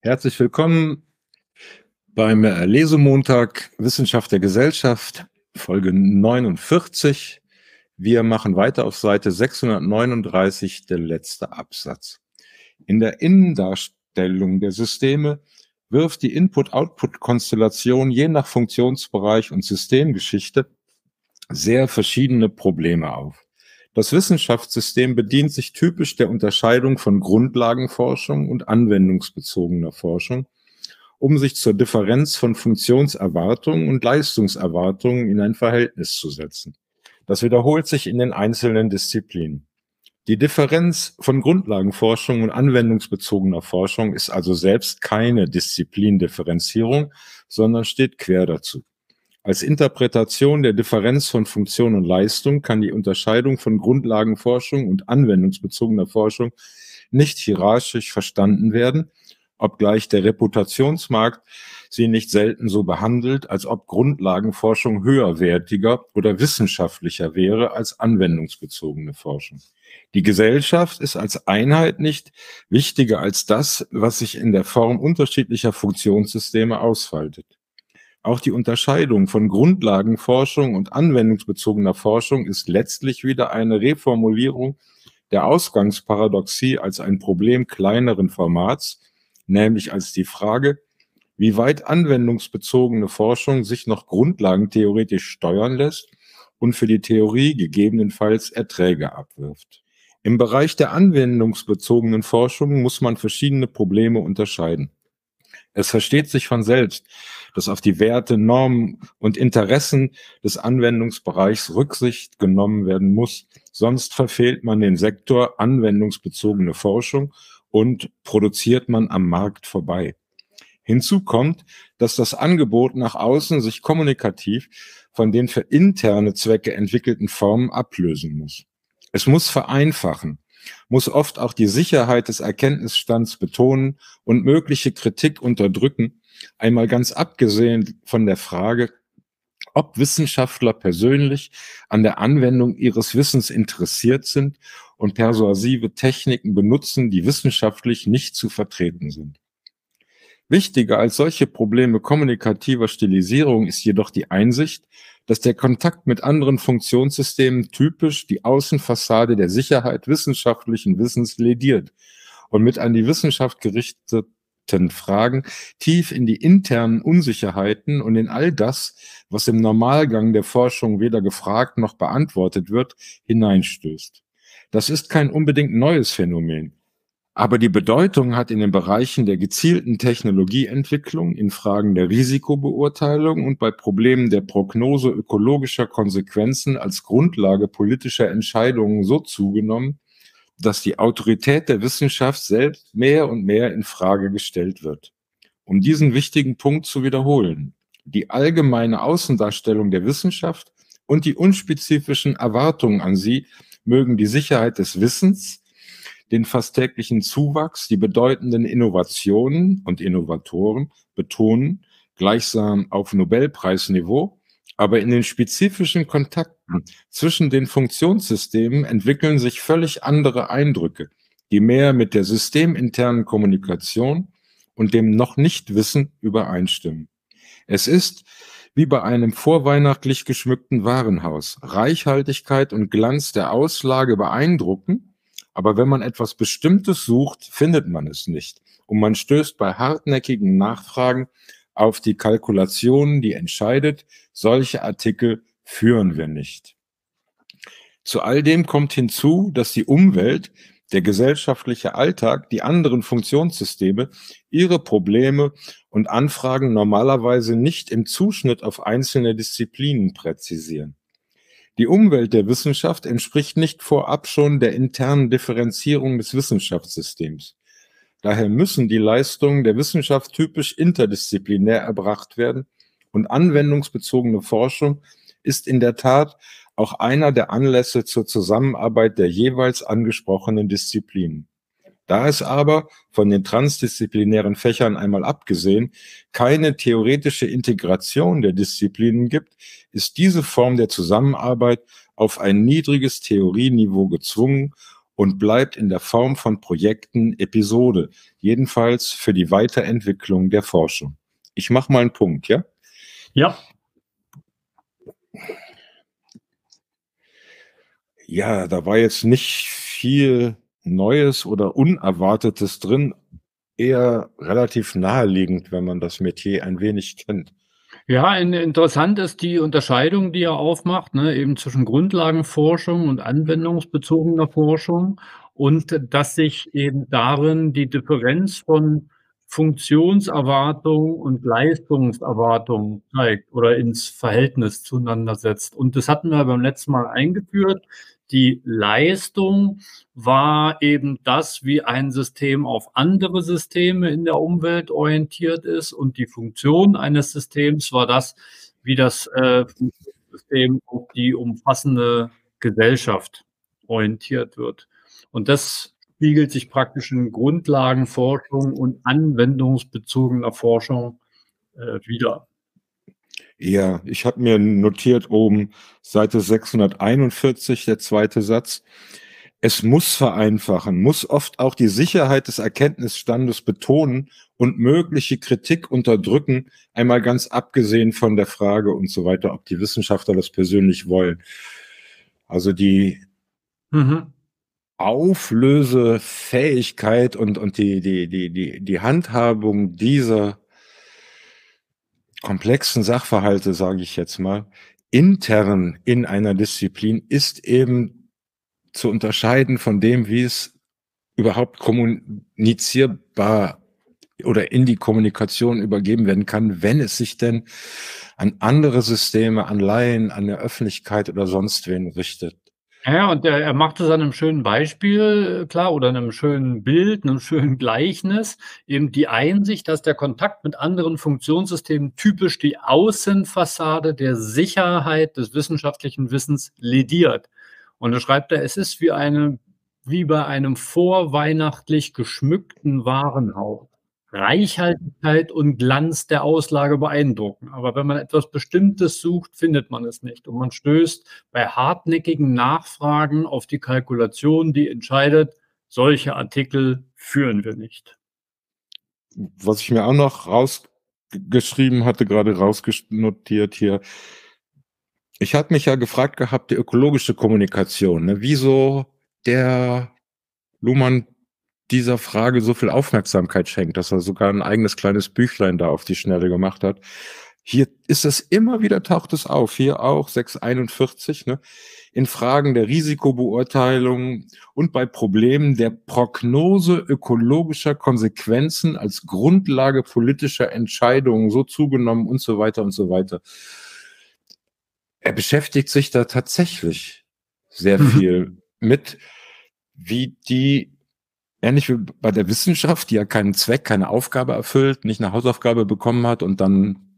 Herzlich willkommen beim Lesemontag Wissenschaft der Gesellschaft, Folge 49. Wir machen weiter auf Seite 639, der letzte Absatz. In der Innendarstellung der Systeme wirft die Input-Output-Konstellation je nach Funktionsbereich und Systemgeschichte sehr verschiedene Probleme auf. Das Wissenschaftssystem bedient sich typisch der Unterscheidung von Grundlagenforschung und anwendungsbezogener Forschung, um sich zur Differenz von Funktionserwartungen und Leistungserwartungen in ein Verhältnis zu setzen. Das wiederholt sich in den einzelnen Disziplinen. Die Differenz von Grundlagenforschung und anwendungsbezogener Forschung ist also selbst keine Disziplindifferenzierung, sondern steht quer dazu. Als Interpretation der Differenz von Funktion und Leistung kann die Unterscheidung von Grundlagenforschung und anwendungsbezogener Forschung nicht hierarchisch verstanden werden, obgleich der Reputationsmarkt sie nicht selten so behandelt, als ob Grundlagenforschung höherwertiger oder wissenschaftlicher wäre als anwendungsbezogene Forschung. Die Gesellschaft ist als Einheit nicht wichtiger als das, was sich in der Form unterschiedlicher Funktionssysteme ausfaltet. Auch die Unterscheidung von Grundlagenforschung und anwendungsbezogener Forschung ist letztlich wieder eine Reformulierung der Ausgangsparadoxie als ein Problem kleineren Formats, nämlich als die Frage, wie weit anwendungsbezogene Forschung sich noch grundlagentheoretisch steuern lässt und für die Theorie gegebenenfalls Erträge abwirft. Im Bereich der anwendungsbezogenen Forschung muss man verschiedene Probleme unterscheiden. Es versteht sich von selbst, dass auf die Werte, Normen und Interessen des Anwendungsbereichs Rücksicht genommen werden muss, sonst verfehlt man den Sektor anwendungsbezogene Forschung und produziert man am Markt vorbei. Hinzu kommt, dass das Angebot nach außen sich kommunikativ von den für interne Zwecke entwickelten Formen ablösen muss. Es muss vereinfachen, muss oft auch die Sicherheit des Erkenntnisstands betonen und mögliche Kritik unterdrücken, einmal ganz abgesehen von der Frage, ob Wissenschaftler persönlich an der Anwendung ihres Wissens interessiert sind und persuasive Techniken benutzen, die wissenschaftlich nicht zu vertreten sind. Wichtiger als solche Probleme kommunikativer Stilisierung ist jedoch die Einsicht, dass der Kontakt mit anderen Funktionssystemen typisch die Außenfassade der Sicherheit wissenschaftlichen Wissens lediert und mit an die Wissenschaft gerichteten Fragen tief in die internen Unsicherheiten und in all das, was im Normalgang der Forschung weder gefragt noch beantwortet wird, hineinstößt. Das ist kein unbedingt neues Phänomen. Aber die Bedeutung hat in den Bereichen der gezielten Technologieentwicklung, in Fragen der Risikobeurteilung und bei Problemen der Prognose ökologischer Konsequenzen als Grundlage politischer Entscheidungen so zugenommen, dass die Autorität der Wissenschaft selbst mehr und mehr in Frage gestellt wird. Um diesen wichtigen Punkt zu wiederholen, die allgemeine Außendarstellung der Wissenschaft und die unspezifischen Erwartungen an sie mögen die Sicherheit des Wissens, den fast täglichen Zuwachs, die bedeutenden Innovationen und Innovatoren betonen, gleichsam auf Nobelpreisniveau, aber in den spezifischen Kontakten zwischen den Funktionssystemen entwickeln sich völlig andere Eindrücke, die mehr mit der systeminternen Kommunikation und dem noch nicht Wissen übereinstimmen. Es ist, wie bei einem vorweihnachtlich geschmückten Warenhaus. Reichhaltigkeit und Glanz der Auslage beeindrucken, aber wenn man etwas Bestimmtes sucht, findet man es nicht. Und man stößt bei hartnäckigen Nachfragen auf die Kalkulation, die entscheidet, solche Artikel führen wir nicht. Zu all dem kommt hinzu, dass die Umwelt, der gesellschaftliche Alltag, die anderen Funktionssysteme ihre Probleme und Anfragen normalerweise nicht im Zuschnitt auf einzelne Disziplinen präzisieren. Die Umwelt der Wissenschaft entspricht nicht vorab schon der internen Differenzierung des Wissenschaftssystems. Daher müssen die Leistungen der Wissenschaft typisch interdisziplinär erbracht werden und anwendungsbezogene Forschung ist in der Tat auch einer der Anlässe zur Zusammenarbeit der jeweils angesprochenen Disziplinen. Da es aber, von den transdisziplinären Fächern einmal abgesehen, keine theoretische Integration der Disziplinen gibt, ist diese Form der Zusammenarbeit auf ein niedriges Theorieniveau gezwungen und bleibt in der Form von Projekten Episode, jedenfalls für die Weiterentwicklung der Forschung. Ich mache mal einen Punkt, ja? Ja. Ja, da war jetzt nicht viel Neues oder Unerwartetes drin, eher relativ naheliegend, wenn man das Metier ein wenig kennt. Ja, interessant ist die Unterscheidung, die er aufmacht, ne, eben zwischen Grundlagenforschung und anwendungsbezogener Forschung und dass sich eben darin die Differenz von Funktionserwartung und Leistungserwartung zeigt oder ins Verhältnis zueinander setzt. Und das hatten wir beim letzten Mal eingeführt. Die Leistung war eben das, wie ein System auf andere Systeme in der Umwelt orientiert ist. Und die Funktion eines Systems war das, wie das äh, System auf die umfassende Gesellschaft orientiert wird. Und das spiegelt sich praktisch in Grundlagenforschung und anwendungsbezogener Forschung äh, wieder. Ja, ich habe mir notiert oben Seite 641, der zweite Satz. Es muss vereinfachen, muss oft auch die Sicherheit des Erkenntnisstandes betonen und mögliche Kritik unterdrücken, einmal ganz abgesehen von der Frage und so weiter, ob die Wissenschaftler das persönlich wollen. Also die mhm. Auflösefähigkeit und, und die, die, die, die, die Handhabung dieser komplexen Sachverhalte, sage ich jetzt mal, intern in einer Disziplin ist eben zu unterscheiden von dem, wie es überhaupt kommunizierbar oder in die Kommunikation übergeben werden kann, wenn es sich denn an andere Systeme, an Laien, an der Öffentlichkeit oder sonst wen richtet. Ja, und er, er macht es an einem schönen Beispiel, klar, oder einem schönen Bild, einem schönen Gleichnis, eben die Einsicht, dass der Kontakt mit anderen Funktionssystemen typisch die Außenfassade der Sicherheit des wissenschaftlichen Wissens lediert. Und da schreibt er, es ist wie eine, wie bei einem vorweihnachtlich geschmückten Warenhaus. Reichhaltigkeit und Glanz der Auslage beeindrucken. Aber wenn man etwas Bestimmtes sucht, findet man es nicht. Und man stößt bei hartnäckigen Nachfragen auf die Kalkulation, die entscheidet, solche Artikel führen wir nicht. Was ich mir auch noch rausgeschrieben hatte, gerade rausnotiert hier. Ich hatte mich ja gefragt gehabt, die ökologische Kommunikation, ne? wieso der Luhmann dieser Frage so viel Aufmerksamkeit schenkt, dass er sogar ein eigenes kleines Büchlein da auf die Schnelle gemacht hat. Hier ist es immer wieder taucht es auf, hier auch 641, ne, in Fragen der Risikobeurteilung und bei Problemen der Prognose ökologischer Konsequenzen als Grundlage politischer Entscheidungen so zugenommen und so weiter und so weiter. Er beschäftigt sich da tatsächlich sehr mhm. viel mit, wie die ähnlich wie bei der Wissenschaft, die ja keinen Zweck, keine Aufgabe erfüllt, nicht eine Hausaufgabe bekommen hat und dann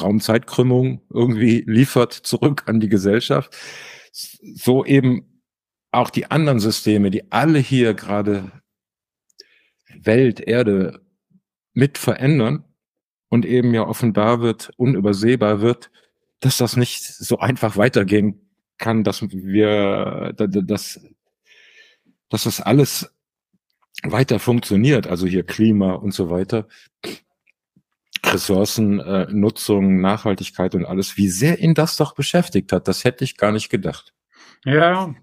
Raumzeitkrümmung irgendwie liefert zurück an die Gesellschaft. So eben auch die anderen Systeme, die alle hier gerade Welt, Erde mit verändern und eben ja offenbar wird, unübersehbar wird, dass das nicht so einfach weitergehen kann, dass wir, dass, dass das alles weiter funktioniert, also hier Klima und so weiter, Ressourcennutzung, äh, Nachhaltigkeit und alles, wie sehr ihn das doch beschäftigt hat, das hätte ich gar nicht gedacht. Ja,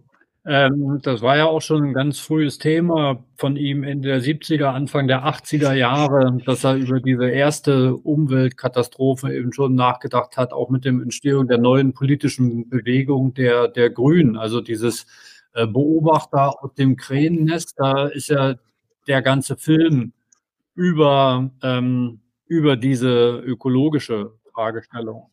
ähm, das war ja auch schon ein ganz frühes Thema von ihm Ende der 70er, Anfang der 80er Jahre, dass er über diese erste Umweltkatastrophe eben schon nachgedacht hat, auch mit dem Entstehung der neuen politischen Bewegung der, der Grünen, also dieses äh, Beobachter aus dem Kränennest, da ist ja der ganze Film über, ähm, über diese ökologische Fragestellung.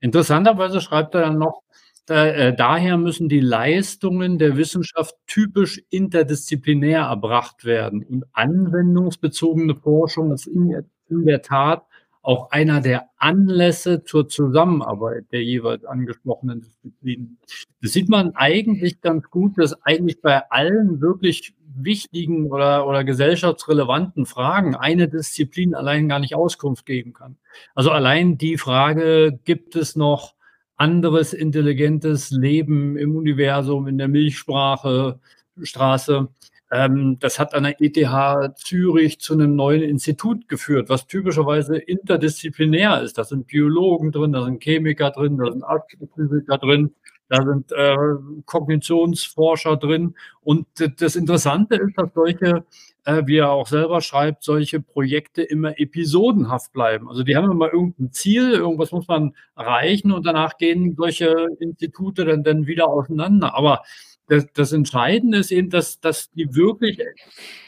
Interessanterweise schreibt er dann noch, da, äh, daher müssen die Leistungen der Wissenschaft typisch interdisziplinär erbracht werden. Und anwendungsbezogene Forschung ist in, in der Tat auch einer der Anlässe zur Zusammenarbeit der jeweils angesprochenen Disziplinen. Das sieht man eigentlich ganz gut, dass eigentlich bei allen wirklich wichtigen oder, oder gesellschaftsrelevanten Fragen eine Disziplin allein gar nicht Auskunft geben kann. Also allein die Frage, gibt es noch anderes intelligentes Leben im Universum, in der Milchsprache, Straße. Ähm, das hat an der ETH Zürich zu einem neuen Institut geführt, was typischerweise interdisziplinär ist. Da sind Biologen drin, da sind Chemiker drin, da sind Astrophysiker drin, da sind äh, Kognitionsforscher drin. Und das Interessante ist, dass solche, äh, wie er auch selber schreibt, solche Projekte immer episodenhaft bleiben. Also die haben immer irgendein Ziel, irgendwas muss man erreichen und danach gehen solche Institute dann, dann wieder auseinander. Aber das, das Entscheidende ist eben, dass, dass die wirklich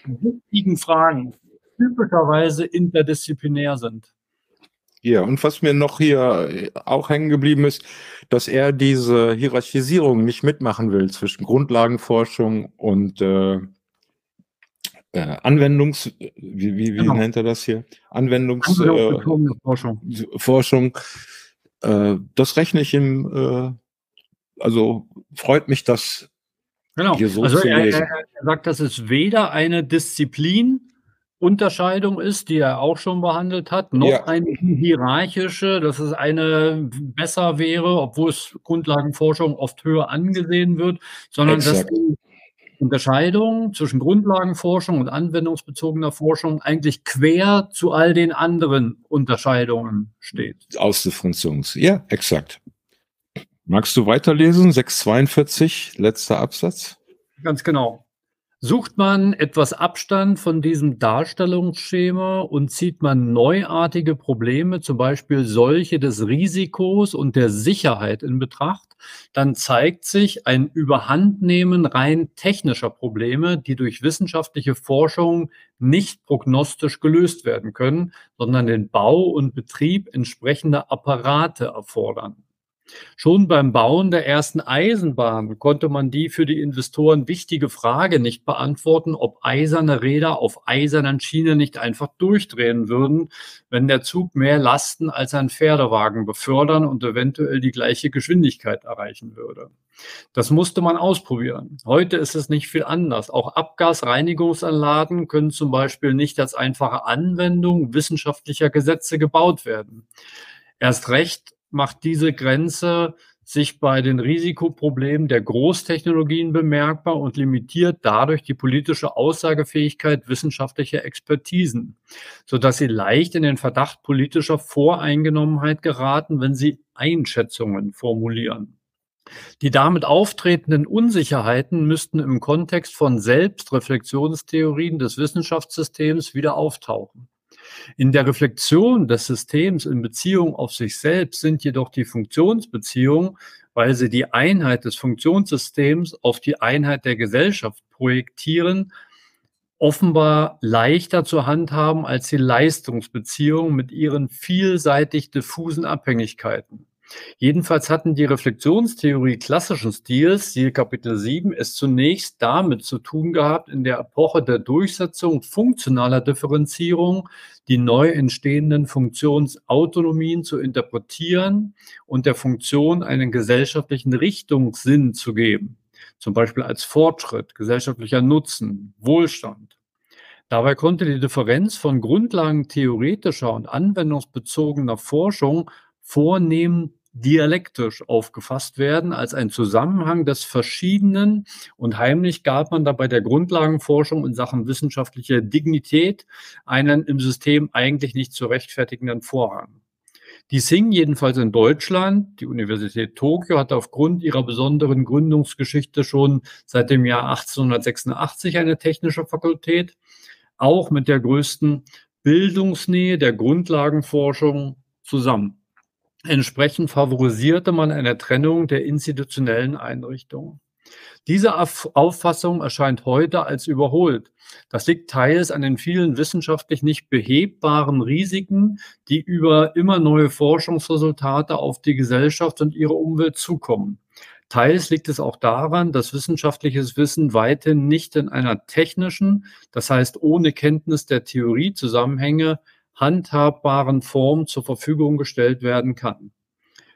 wichtigen Fragen typischerweise interdisziplinär sind. Ja, und was mir noch hier äh, auch hängen geblieben ist, dass er diese Hierarchisierung nicht mitmachen will zwischen Grundlagenforschung und äh, äh, Anwendungs, wie, wie, wie genau. nennt er das hier? Anwendungs, äh, Forschung. Forschung. Äh, das rechne ich ihm, äh, also freut mich, dass genau. hier so also zu er, lesen. Er sagt, das ist weder eine Disziplin Unterscheidung ist, die er auch schon behandelt hat, noch ja. eine hierarchische, dass es eine besser wäre, obwohl es Grundlagenforschung oft höher angesehen wird, sondern Exakt. dass die Unterscheidung zwischen Grundlagenforschung und anwendungsbezogener Forschung eigentlich quer zu all den anderen Unterscheidungen steht. Ausdifferenzierungs. Ja, exakt. Magst du weiterlesen? 642, letzter Absatz. Ganz genau. Sucht man etwas Abstand von diesem Darstellungsschema und zieht man neuartige Probleme, zum Beispiel solche des Risikos und der Sicherheit in Betracht, dann zeigt sich ein Überhandnehmen rein technischer Probleme, die durch wissenschaftliche Forschung nicht prognostisch gelöst werden können, sondern den Bau und Betrieb entsprechender Apparate erfordern. Schon beim Bauen der ersten Eisenbahn konnte man die für die Investoren wichtige Frage nicht beantworten, ob eiserne Räder auf eisernen Schienen nicht einfach durchdrehen würden, wenn der Zug mehr Lasten als ein Pferdewagen befördern und eventuell die gleiche Geschwindigkeit erreichen würde. Das musste man ausprobieren. Heute ist es nicht viel anders. Auch Abgasreinigungsanlagen können zum Beispiel nicht als einfache Anwendung wissenschaftlicher Gesetze gebaut werden. Erst recht macht diese Grenze sich bei den Risikoproblemen der Großtechnologien bemerkbar und limitiert dadurch die politische Aussagefähigkeit wissenschaftlicher Expertisen, sodass sie leicht in den Verdacht politischer Voreingenommenheit geraten, wenn sie Einschätzungen formulieren. Die damit auftretenden Unsicherheiten müssten im Kontext von Selbstreflexionstheorien des Wissenschaftssystems wieder auftauchen. In der Reflexion des Systems in Beziehung auf sich selbst sind jedoch die Funktionsbeziehungen, weil sie die Einheit des Funktionssystems auf die Einheit der Gesellschaft projektieren, offenbar leichter zu handhaben als die Leistungsbeziehungen mit ihren vielseitig diffusen Abhängigkeiten. Jedenfalls hatten die Reflexionstheorie klassischen Stils, siehe Kapitel 7, es zunächst damit zu tun gehabt, in der Epoche der Durchsetzung funktionaler Differenzierung die neu entstehenden Funktionsautonomien zu interpretieren und der Funktion einen gesellschaftlichen Richtungssinn zu geben, zum Beispiel als Fortschritt, gesellschaftlicher Nutzen, Wohlstand. Dabei konnte die Differenz von Grundlagen theoretischer und anwendungsbezogener Forschung vornehm dialektisch aufgefasst werden als ein Zusammenhang des Verschiedenen und heimlich gab man dabei der Grundlagenforschung in Sachen wissenschaftlicher Dignität einen im System eigentlich nicht zu rechtfertigenden Vorrang. Die Sing jedenfalls in Deutschland, die Universität Tokio, hat aufgrund ihrer besonderen Gründungsgeschichte schon seit dem Jahr 1886 eine technische Fakultät, auch mit der größten Bildungsnähe der Grundlagenforschung zusammen. Entsprechend favorisierte man eine Trennung der institutionellen Einrichtungen. Diese Auffassung erscheint heute als überholt. Das liegt teils an den vielen wissenschaftlich nicht behebbaren Risiken, die über immer neue Forschungsresultate auf die Gesellschaft und ihre Umwelt zukommen. Teils liegt es auch daran, dass wissenschaftliches Wissen weiterhin nicht in einer technischen, das heißt ohne Kenntnis der Theoriezusammenhänge, handhabbaren Form zur Verfügung gestellt werden kann.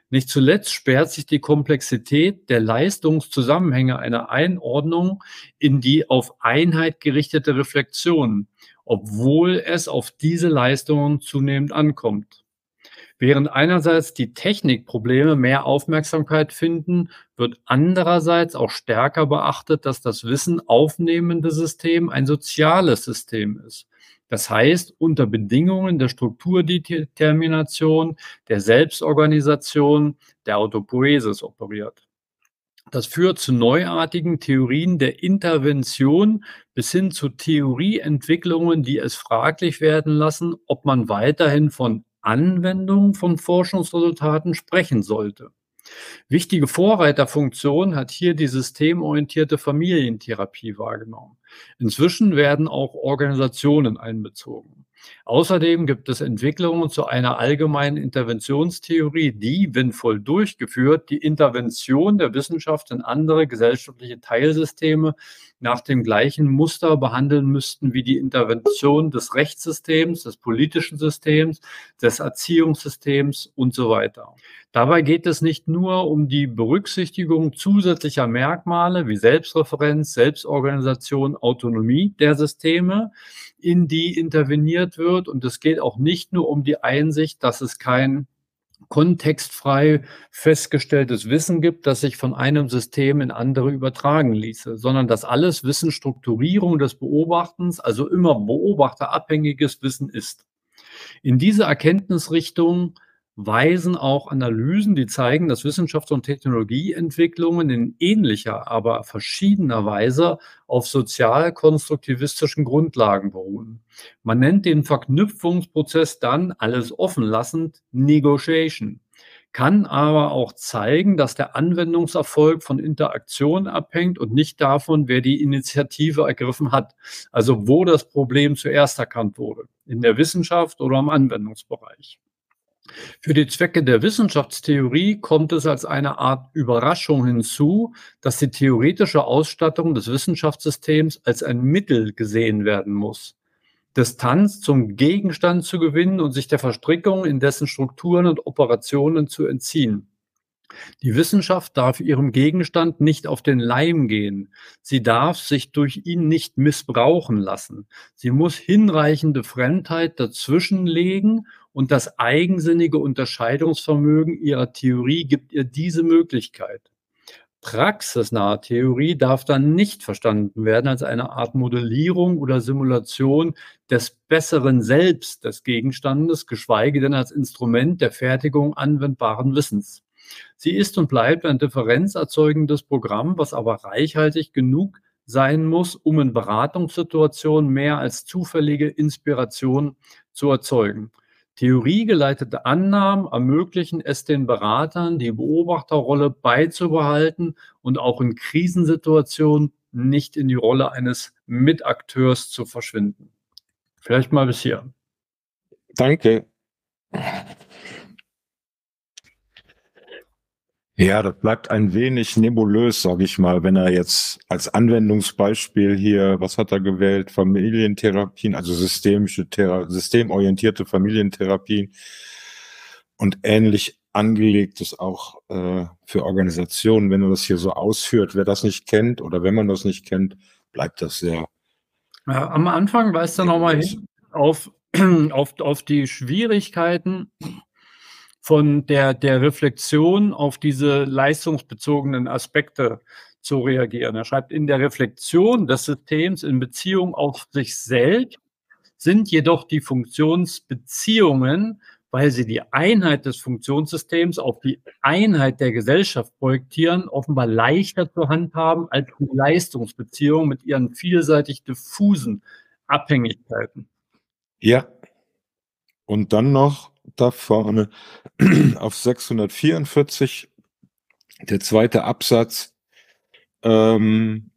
Nicht zuletzt sperrt sich die Komplexität der Leistungszusammenhänge einer Einordnung in die auf Einheit gerichtete Reflexion, obwohl es auf diese Leistungen zunehmend ankommt. Während einerseits die Technikprobleme mehr Aufmerksamkeit finden, wird andererseits auch stärker beachtet, dass das Wissen aufnehmende System ein soziales System ist. Das heißt, unter Bedingungen der Strukturdetermination, der Selbstorganisation, der Autopoiesis operiert. Das führt zu neuartigen Theorien der Intervention bis hin zu Theorieentwicklungen, die es fraglich werden lassen, ob man weiterhin von Anwendung von Forschungsresultaten sprechen sollte. Wichtige Vorreiterfunktion hat hier die systemorientierte Familientherapie wahrgenommen. Inzwischen werden auch Organisationen einbezogen. Außerdem gibt es Entwicklungen zu einer allgemeinen Interventionstheorie, die, wenn voll durchgeführt, die Intervention der Wissenschaft in andere gesellschaftliche Teilsysteme nach dem gleichen Muster behandeln müssten wie die Intervention des Rechtssystems, des politischen Systems, des Erziehungssystems und so weiter. Dabei geht es nicht nur um die Berücksichtigung zusätzlicher Merkmale wie Selbstreferenz, Selbstorganisation, Autonomie der Systeme, in die interveniert wird. Und es geht auch nicht nur um die Einsicht, dass es kein kontextfrei festgestelltes Wissen gibt, das sich von einem System in andere übertragen ließe, sondern dass alles Wissen Strukturierung des Beobachtens, also immer beobachterabhängiges Wissen ist. In diese Erkenntnisrichtung weisen auch Analysen, die zeigen, dass Wissenschafts- und Technologieentwicklungen in ähnlicher, aber verschiedener Weise auf sozial-konstruktivistischen Grundlagen beruhen. Man nennt den Verknüpfungsprozess dann alles offen lassend Negotiation kann aber auch zeigen, dass der Anwendungserfolg von Interaktion abhängt und nicht davon, wer die Initiative ergriffen hat. Also wo das Problem zuerst erkannt wurde, in der Wissenschaft oder im Anwendungsbereich. Für die Zwecke der Wissenschaftstheorie kommt es als eine Art Überraschung hinzu, dass die theoretische Ausstattung des Wissenschaftssystems als ein Mittel gesehen werden muss. Distanz zum Gegenstand zu gewinnen und sich der Verstrickung in dessen Strukturen und Operationen zu entziehen. Die Wissenschaft darf ihrem Gegenstand nicht auf den Leim gehen. Sie darf sich durch ihn nicht missbrauchen lassen. Sie muss hinreichende Fremdheit dazwischenlegen und das eigensinnige Unterscheidungsvermögen ihrer Theorie gibt ihr diese Möglichkeit. Praxisnahe Theorie darf dann nicht verstanden werden als eine Art Modellierung oder Simulation des besseren Selbst des Gegenstandes, geschweige denn als Instrument der Fertigung anwendbaren Wissens. Sie ist und bleibt ein differenzerzeugendes Programm, was aber reichhaltig genug sein muss, um in Beratungssituationen mehr als zufällige Inspiration zu erzeugen. Theoriegeleitete Annahmen ermöglichen es den Beratern, die Beobachterrolle beizubehalten und auch in Krisensituationen nicht in die Rolle eines Mitakteurs zu verschwinden. Vielleicht mal bis hier. Danke. Ja, das bleibt ein wenig nebulös, sage ich mal, wenn er jetzt als Anwendungsbeispiel hier, was hat er gewählt? Familientherapien, also systemische, Thera systemorientierte Familientherapien und ähnlich angelegtes auch äh, für Organisationen. Wenn er das hier so ausführt, wer das nicht kennt oder wenn man das nicht kennt, bleibt das sehr. Ja, am Anfang weist er nochmal hin auf, auf, auf die Schwierigkeiten von der, der Reflexion auf diese leistungsbezogenen Aspekte zu reagieren. Er schreibt, in der Reflexion des Systems in Beziehung auf sich selbst sind jedoch die Funktionsbeziehungen, weil sie die Einheit des Funktionssystems auf die Einheit der Gesellschaft projektieren, offenbar leichter zu handhaben als die Leistungsbeziehungen mit ihren vielseitig diffusen Abhängigkeiten. Ja. Und dann noch da vorne auf 644, der zweite Absatz, ähm,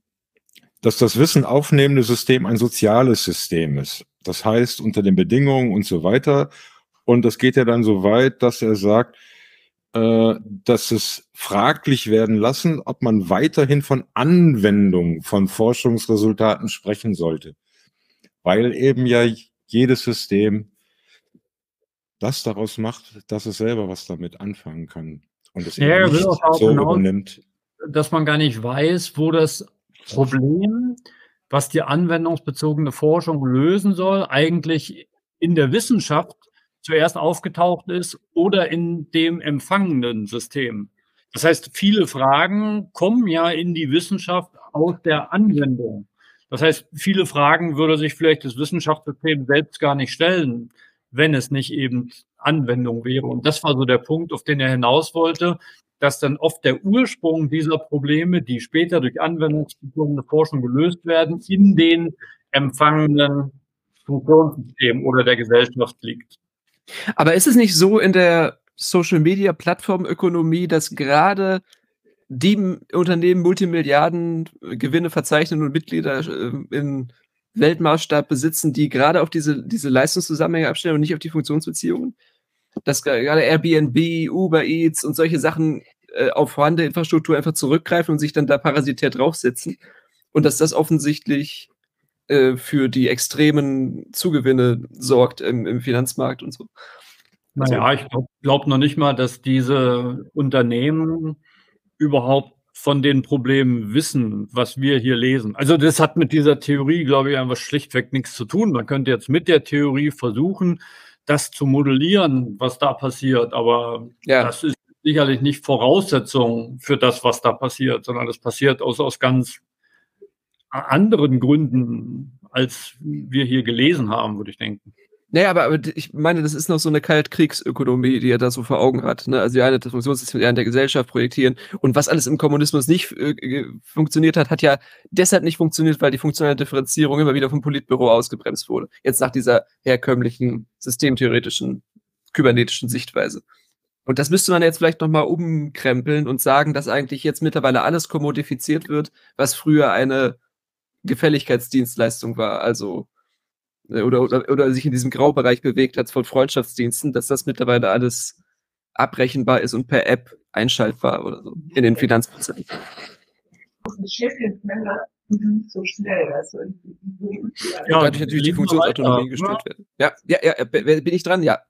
dass das Wissen aufnehmende System ein soziales System ist. Das heißt, unter den Bedingungen und so weiter. Und das geht ja dann so weit, dass er sagt, äh, dass es fraglich werden lassen, ob man weiterhin von Anwendung von Forschungsresultaten sprechen sollte. Weil eben ja jedes System das daraus macht, dass es selber was damit anfangen kann und es ja, eben nicht so genau, übernimmt. Dass man gar nicht weiß, wo das Problem, was die anwendungsbezogene Forschung lösen soll, eigentlich in der Wissenschaft zuerst aufgetaucht ist oder in dem empfangenden System. Das heißt, viele Fragen kommen ja in die Wissenschaft aus der Anwendung. Das heißt, viele Fragen würde sich vielleicht das Wissenschaftssystem selbst gar nicht stellen, wenn es nicht eben Anwendung wäre. Und das war so der Punkt, auf den er hinaus wollte, dass dann oft der Ursprung dieser Probleme, die später durch anwendungsbezogene Forschung gelöst werden, in den empfangenen Funktionssystemen oder der Gesellschaft liegt. Aber ist es nicht so in der Social Media Plattformökonomie, dass gerade die Unternehmen Multimilliarden Gewinne verzeichnen und Mitglieder äh, in Weltmaßstab besitzen, die gerade auf diese, diese Leistungszusammenhänge abstellen und nicht auf die Funktionsbeziehungen? Dass gerade Airbnb, Uber Eats und solche Sachen äh, auf vorhandene Infrastruktur einfach zurückgreifen und sich dann da parasitär draufsetzen. Und dass das offensichtlich äh, für die extremen Zugewinne sorgt im, im Finanzmarkt und so. Naja, also, ich glaube glaub noch nicht mal, dass diese Unternehmen überhaupt von den Problemen wissen, was wir hier lesen. Also das hat mit dieser Theorie, glaube ich, einfach schlichtweg nichts zu tun. Man könnte jetzt mit der Theorie versuchen, das zu modellieren, was da passiert, aber ja. das ist sicherlich nicht Voraussetzung für das, was da passiert, sondern das passiert aus, aus ganz anderen Gründen, als wir hier gelesen haben, würde ich denken. Naja, aber, aber ich meine, das ist noch so eine Kaltkriegsökonomie, die er da so vor Augen hat. Ne? Also die eine das Funktionssystem der Gesellschaft projektieren. Und was alles im Kommunismus nicht äh, funktioniert hat, hat ja deshalb nicht funktioniert, weil die funktionale Differenzierung immer wieder vom Politbüro ausgebremst wurde. Jetzt nach dieser herkömmlichen, systemtheoretischen, kybernetischen Sichtweise. Und das müsste man jetzt vielleicht nochmal umkrempeln und sagen, dass eigentlich jetzt mittlerweile alles kommodifiziert wird, was früher eine Gefälligkeitsdienstleistung war. Also oder, oder, oder sich in diesem Graubereich bewegt hat von Freundschaftsdiensten, dass das mittlerweile alles abrechenbar ist und per App einschaltbar oder so in den Finanzprozessen. So schnell. Also ja, dadurch natürlich die Funktionsautonomie gestört werden. Ja, ja, ja, bin ich dran? Ja.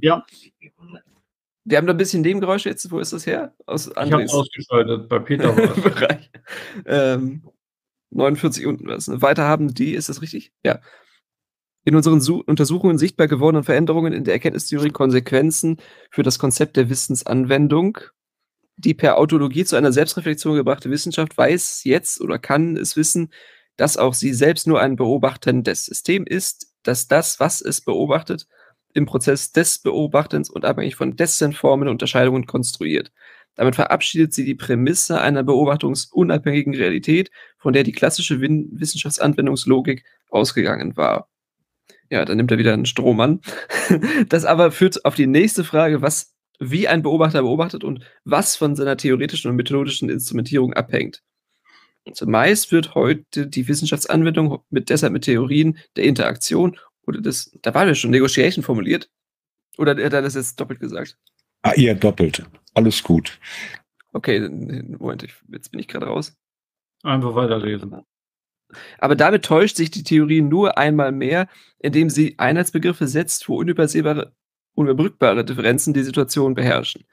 ja. Wir haben da ein bisschen Nebengeräusche jetzt. Wo ist das her? Aus ich habe ausgeschaltet bei Peter. Bereich. Ähm, 49 unten was. Weiter haben die, ist das richtig? Ja in unseren Su Untersuchungen sichtbar gewordenen Veränderungen in der Erkenntnistheorie Konsequenzen für das Konzept der Wissensanwendung. Die per Autologie zu einer Selbstreflexion gebrachte Wissenschaft weiß jetzt oder kann es wissen, dass auch sie selbst nur ein beobachtendes System ist, dass das, was es beobachtet, im Prozess des Beobachtens und abhängig von dessen Formen und Unterscheidungen konstruiert. Damit verabschiedet sie die Prämisse einer beobachtungsunabhängigen Realität, von der die klassische Wissenschaftsanwendungslogik ausgegangen war. Ja, dann nimmt er wieder einen Strom an. Das aber führt auf die nächste Frage, was, wie ein Beobachter beobachtet und was von seiner theoretischen und methodischen Instrumentierung abhängt. Zumeist wird heute die Wissenschaftsanwendung mit deshalb mit Theorien der Interaktion oder des, da war ja schon Negotiation formuliert. Oder hat er das jetzt doppelt gesagt? Ah, ihr doppelt. Alles gut. Okay, Moment, jetzt bin ich gerade raus. Einfach weiterlesen. Aber damit täuscht sich die Theorie nur einmal mehr, indem sie Einheitsbegriffe setzt, wo unübersehbare, unüberbrückbare Differenzen die Situation beherrschen.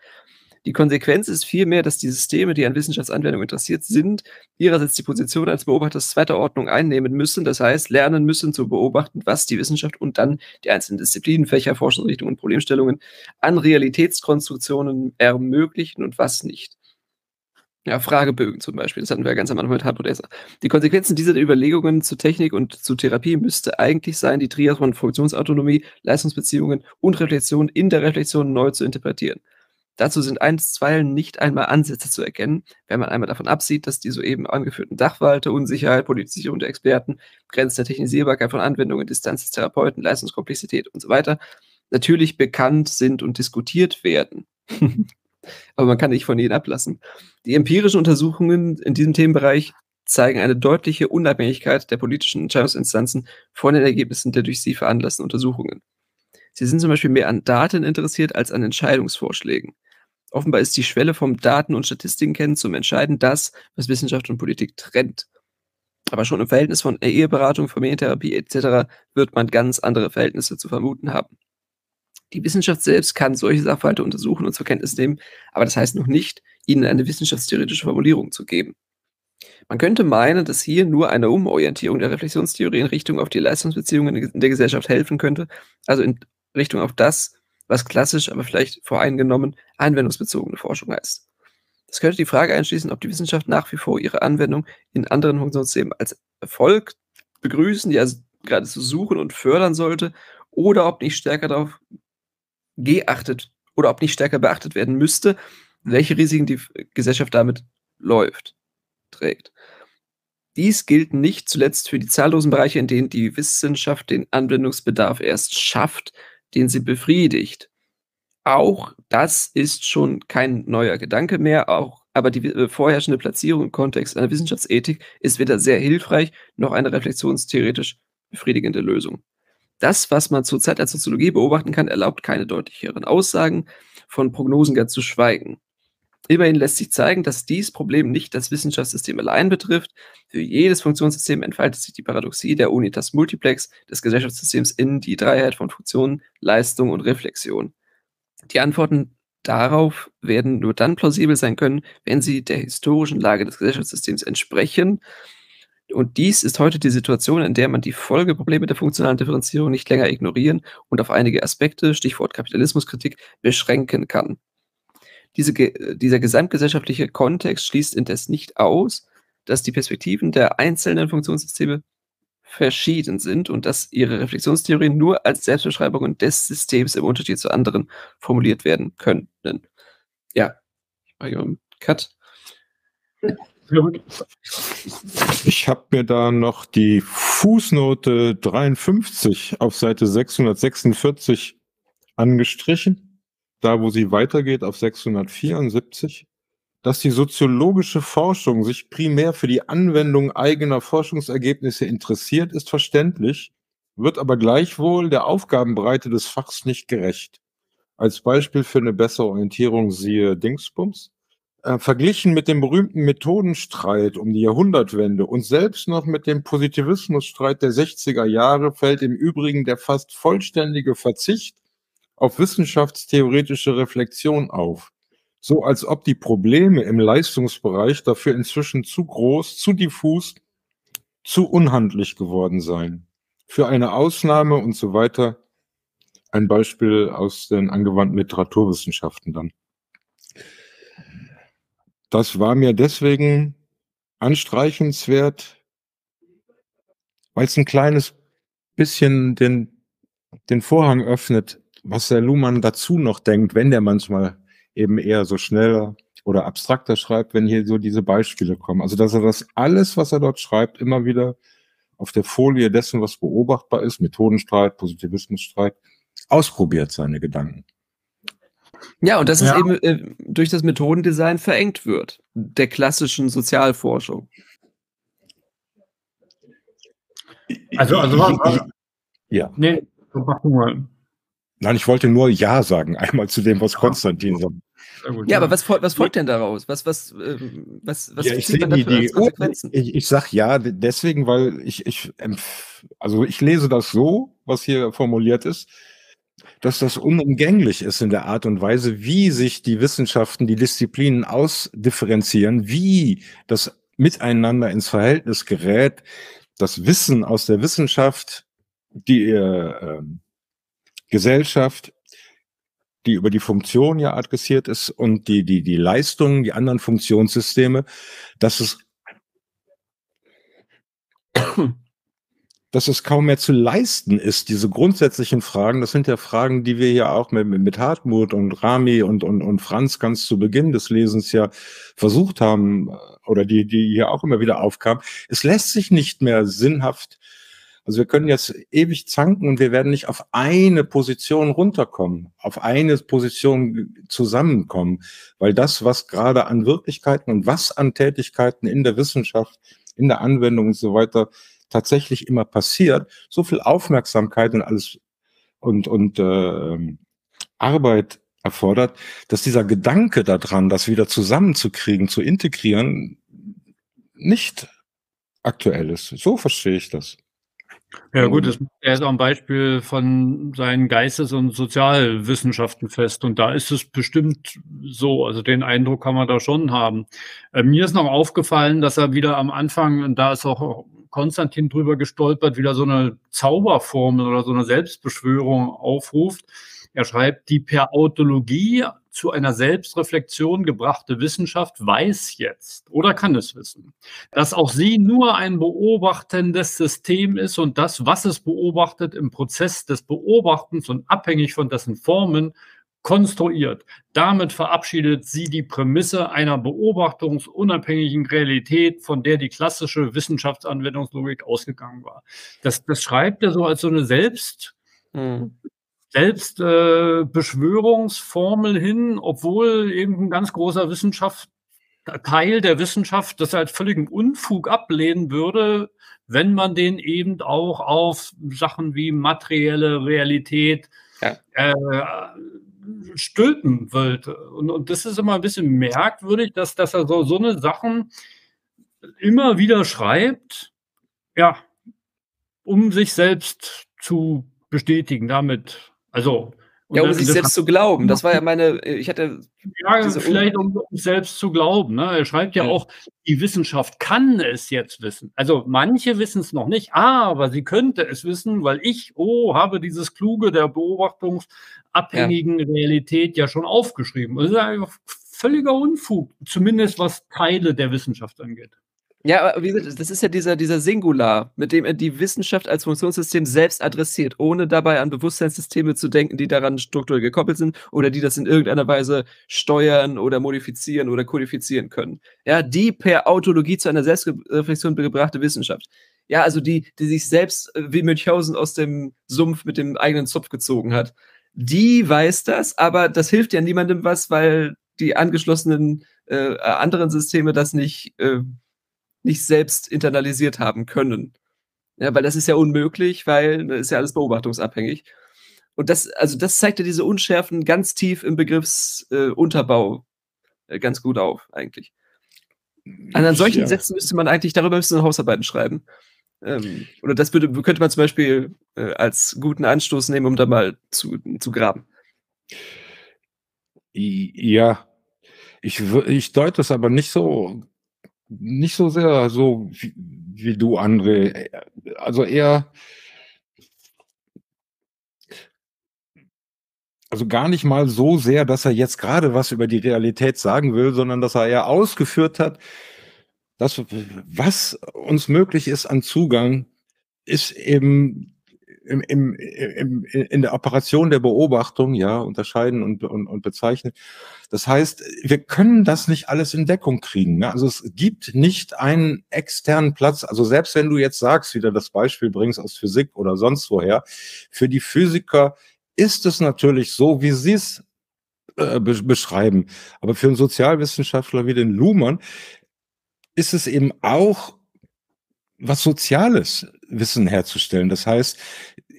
Die Konsequenz ist vielmehr, dass die Systeme, die an Wissenschaftsanwendung interessiert sind, ihrerseits die Position als Beobachters zweiter Ordnung einnehmen müssen, das heißt lernen müssen zu beobachten, was die Wissenschaft und dann die einzelnen Disziplinen, Fächer, Forschungsrichtungen und Problemstellungen an Realitätskonstruktionen ermöglichen und was nicht. Ja, Fragebögen zum Beispiel, das hatten wir ja ganz am Anfang mit Hypothese. Die Konsequenzen dieser Überlegungen zu Technik und zu Therapie müsste eigentlich sein, die Trias von Funktionsautonomie, Leistungsbeziehungen und Reflexion in der Reflexion neu zu interpretieren. Dazu sind einstweilen nicht einmal Ansätze zu erkennen, wenn man einmal davon absieht, dass die soeben angeführten Dachwalte, Unsicherheit, Politisierung der Experten, Grenzen der Technisierbarkeit von Anwendungen, Distanz des Therapeuten, Leistungskomplexität und so weiter natürlich bekannt sind und diskutiert werden. Aber man kann nicht von ihnen ablassen. Die empirischen Untersuchungen in diesem Themenbereich zeigen eine deutliche Unabhängigkeit der politischen Entscheidungsinstanzen von den Ergebnissen der durch sie veranlassten Untersuchungen. Sie sind zum Beispiel mehr an Daten interessiert als an Entscheidungsvorschlägen. Offenbar ist die Schwelle vom Daten- und Statistikenkennen zum Entscheiden das, was Wissenschaft und Politik trennt. Aber schon im Verhältnis von Eheberatung, Familientherapie etc. wird man ganz andere Verhältnisse zu vermuten haben. Die Wissenschaft selbst kann solche Sachverhalte untersuchen und zur Kenntnis nehmen, aber das heißt noch nicht, ihnen eine wissenschaftstheoretische Formulierung zu geben. Man könnte meinen, dass hier nur eine Umorientierung der Reflexionstheorie in Richtung auf die Leistungsbeziehungen in der Gesellschaft helfen könnte, also in Richtung auf das, was klassisch, aber vielleicht voreingenommen anwendungsbezogene Forschung heißt. Das könnte die Frage einschließen, ob die Wissenschaft nach wie vor ihre Anwendung in anderen Funktionssystemen als Erfolg begrüßen, die also gerade zu suchen und fördern sollte, oder ob nicht stärker darauf geachtet oder ob nicht stärker beachtet werden müsste, welche Risiken die Gesellschaft damit läuft, trägt. Dies gilt nicht zuletzt für die zahllosen Bereiche, in denen die Wissenschaft den Anwendungsbedarf erst schafft, den sie befriedigt. Auch das ist schon kein neuer Gedanke mehr, auch, aber die äh, vorherrschende Platzierung im Kontext einer Wissenschaftsethik ist weder sehr hilfreich noch eine reflexionstheoretisch befriedigende Lösung. Das, was man zurzeit als Soziologie beobachten kann, erlaubt keine deutlicheren Aussagen, von Prognosen gar zu schweigen. Immerhin lässt sich zeigen, dass dies Problem nicht das Wissenschaftssystem allein betrifft. Für jedes Funktionssystem entfaltet sich die Paradoxie der Unitas Multiplex des Gesellschaftssystems in die Dreiheit von Funktion, Leistung und Reflexion. Die Antworten darauf werden nur dann plausibel sein können, wenn sie der historischen Lage des Gesellschaftssystems entsprechen. Und dies ist heute die Situation, in der man die Folgeprobleme der funktionalen Differenzierung nicht länger ignorieren und auf einige Aspekte, Stichwort Kapitalismuskritik, beschränken kann. Diese, dieser gesamtgesellschaftliche Kontext schließt indes nicht aus, dass die Perspektiven der einzelnen Funktionssysteme verschieden sind und dass ihre Reflexionstheorien nur als Selbstbeschreibungen des Systems im Unterschied zu anderen formuliert werden könnten. Ja, ich mache hier einen Cut. Ich habe mir da noch die Fußnote 53 auf Seite 646 angestrichen, da wo sie weitergeht auf 674 dass die soziologische Forschung sich primär für die Anwendung eigener Forschungsergebnisse interessiert, ist verständlich, wird aber gleichwohl der Aufgabenbreite des Fachs nicht gerecht. Als Beispiel für eine bessere Orientierung siehe Dingsbums. Äh, verglichen mit dem berühmten Methodenstreit um die Jahrhundertwende und selbst noch mit dem Positivismusstreit der 60er Jahre fällt im Übrigen der fast vollständige Verzicht auf wissenschaftstheoretische Reflexion auf so als ob die Probleme im Leistungsbereich dafür inzwischen zu groß, zu diffus, zu unhandlich geworden seien. Für eine Ausnahme und so weiter ein Beispiel aus den angewandten Literaturwissenschaften dann. Das war mir deswegen anstreichenswert, weil es ein kleines bisschen den, den Vorhang öffnet, was der Luhmann dazu noch denkt, wenn der manchmal eben eher so schneller oder abstrakter schreibt, wenn hier so diese Beispiele kommen. Also dass er das alles, was er dort schreibt, immer wieder auf der Folie dessen, was beobachtbar ist, Methodenstreit, Positivismusstreit, ausprobiert seine Gedanken. Ja, und dass ja. es eben äh, durch das Methodendesign verengt wird, der klassischen Sozialforschung. Also, also was, ja. Nee. Nein, ich wollte nur Ja sagen, einmal zu dem, was Konstantin sagt. Ja, aber was, was folgt denn daraus? Was, was, ähm, was, was ja, ich sehe die, die ich, ich sag ja deswegen, weil ich, ich, also ich lese das so, was hier formuliert ist, dass das unumgänglich ist in der Art und Weise, wie sich die Wissenschaften, die Disziplinen ausdifferenzieren, wie das miteinander ins Verhältnis gerät, das Wissen aus der Wissenschaft, die äh, ähm, Gesellschaft, die über die Funktion ja adressiert ist und die, die, die Leistungen, die anderen Funktionssysteme, dass es, dass es kaum mehr zu leisten ist, diese grundsätzlichen Fragen. Das sind ja Fragen, die wir hier auch mit, mit Hartmut und Rami und, und, und Franz ganz zu Beginn des Lesens ja versucht haben, oder die, die hier auch immer wieder aufkamen. Es lässt sich nicht mehr sinnhaft also wir können jetzt ewig zanken und wir werden nicht auf eine Position runterkommen, auf eine Position zusammenkommen, weil das, was gerade an Wirklichkeiten und was an Tätigkeiten in der Wissenschaft, in der Anwendung und so weiter tatsächlich immer passiert, so viel Aufmerksamkeit und alles und, und äh, Arbeit erfordert, dass dieser Gedanke daran, das wieder zusammenzukriegen, zu integrieren, nicht aktuell ist. So verstehe ich das. Ja gut, das er ist auch ein Beispiel von seinen Geistes- und Sozialwissenschaften fest. Und da ist es bestimmt so. Also den Eindruck kann man da schon haben. Äh, mir ist noch aufgefallen, dass er wieder am Anfang, und da ist auch Konstantin drüber gestolpert, wieder so eine Zauberformel oder so eine Selbstbeschwörung aufruft. Er schreibt, die per Autologie zu einer Selbstreflexion gebrachte Wissenschaft weiß jetzt oder kann es wissen, dass auch sie nur ein beobachtendes System ist und das, was es beobachtet, im Prozess des Beobachtens und abhängig von dessen Formen konstruiert. Damit verabschiedet sie die Prämisse einer beobachtungsunabhängigen Realität, von der die klassische Wissenschaftsanwendungslogik ausgegangen war. Das, das schreibt er so als so eine Selbst, hm. Selbstbeschwörungsformel äh, hin, obwohl eben ein ganz großer Wissenschaft, Teil der Wissenschaft das als völligen Unfug ablehnen würde, wenn man den eben auch auf Sachen wie materielle Realität ja. äh, stülpen wollte. Und, und das ist immer ein bisschen merkwürdig, dass, dass er so, so eine Sachen immer wieder schreibt, ja, um sich selbst zu bestätigen, damit also. Ja, um sich selbst zu glauben. Das war ja meine, ich hatte. Ja, vielleicht um, um, selbst zu glauben. Ne? Er schreibt ja, ja, auch, die Wissenschaft kann es jetzt wissen. Also manche wissen es noch nicht, aber sie könnte es wissen, weil ich, oh, habe dieses Kluge der beobachtungsabhängigen ja. Realität ja schon aufgeschrieben. Das ist einfach völliger Unfug, zumindest was Teile der Wissenschaft angeht. Ja, aber wie gesagt, das ist ja dieser, dieser Singular, mit dem er die Wissenschaft als Funktionssystem selbst adressiert, ohne dabei an Bewusstseinssysteme zu denken, die daran strukturell gekoppelt sind oder die das in irgendeiner Weise steuern oder modifizieren oder kodifizieren können. Ja, die per Autologie zu einer Selbstreflexion gebrachte Wissenschaft. Ja, also die, die sich selbst äh, wie Münchhausen aus dem Sumpf mit dem eigenen Zopf gezogen hat. Die weiß das, aber das hilft ja niemandem was, weil die angeschlossenen äh, anderen Systeme das nicht äh, nicht selbst internalisiert haben können. Ja, weil das ist ja unmöglich, weil das ist ja alles beobachtungsabhängig. Und das, also das zeigt ja diese Unschärfen ganz tief im Begriffsunterbau äh, äh, ganz gut auf, eigentlich. Also an solchen ja. Sätzen müsste man eigentlich, darüber müsste man Hausarbeiten schreiben. Ähm, oder das würde, könnte man zum Beispiel äh, als guten Anstoß nehmen, um da mal zu, zu graben. Ja, ich, ich deute es aber nicht so nicht so sehr so wie, wie du, André. Also eher, also gar nicht mal so sehr, dass er jetzt gerade was über die Realität sagen will, sondern dass er eher ausgeführt hat, dass was uns möglich ist an Zugang, ist eben im, im, im, in der Operation der Beobachtung, ja, unterscheiden und, und, und bezeichnen. Das heißt, wir können das nicht alles in Deckung kriegen. Ne? Also es gibt nicht einen externen Platz. Also selbst wenn du jetzt sagst, wieder das Beispiel bringst aus Physik oder sonst woher, für die Physiker ist es natürlich so, wie sie es äh, beschreiben. Aber für einen Sozialwissenschaftler wie den Luhmann ist es eben auch was Soziales Wissen herzustellen. Das heißt,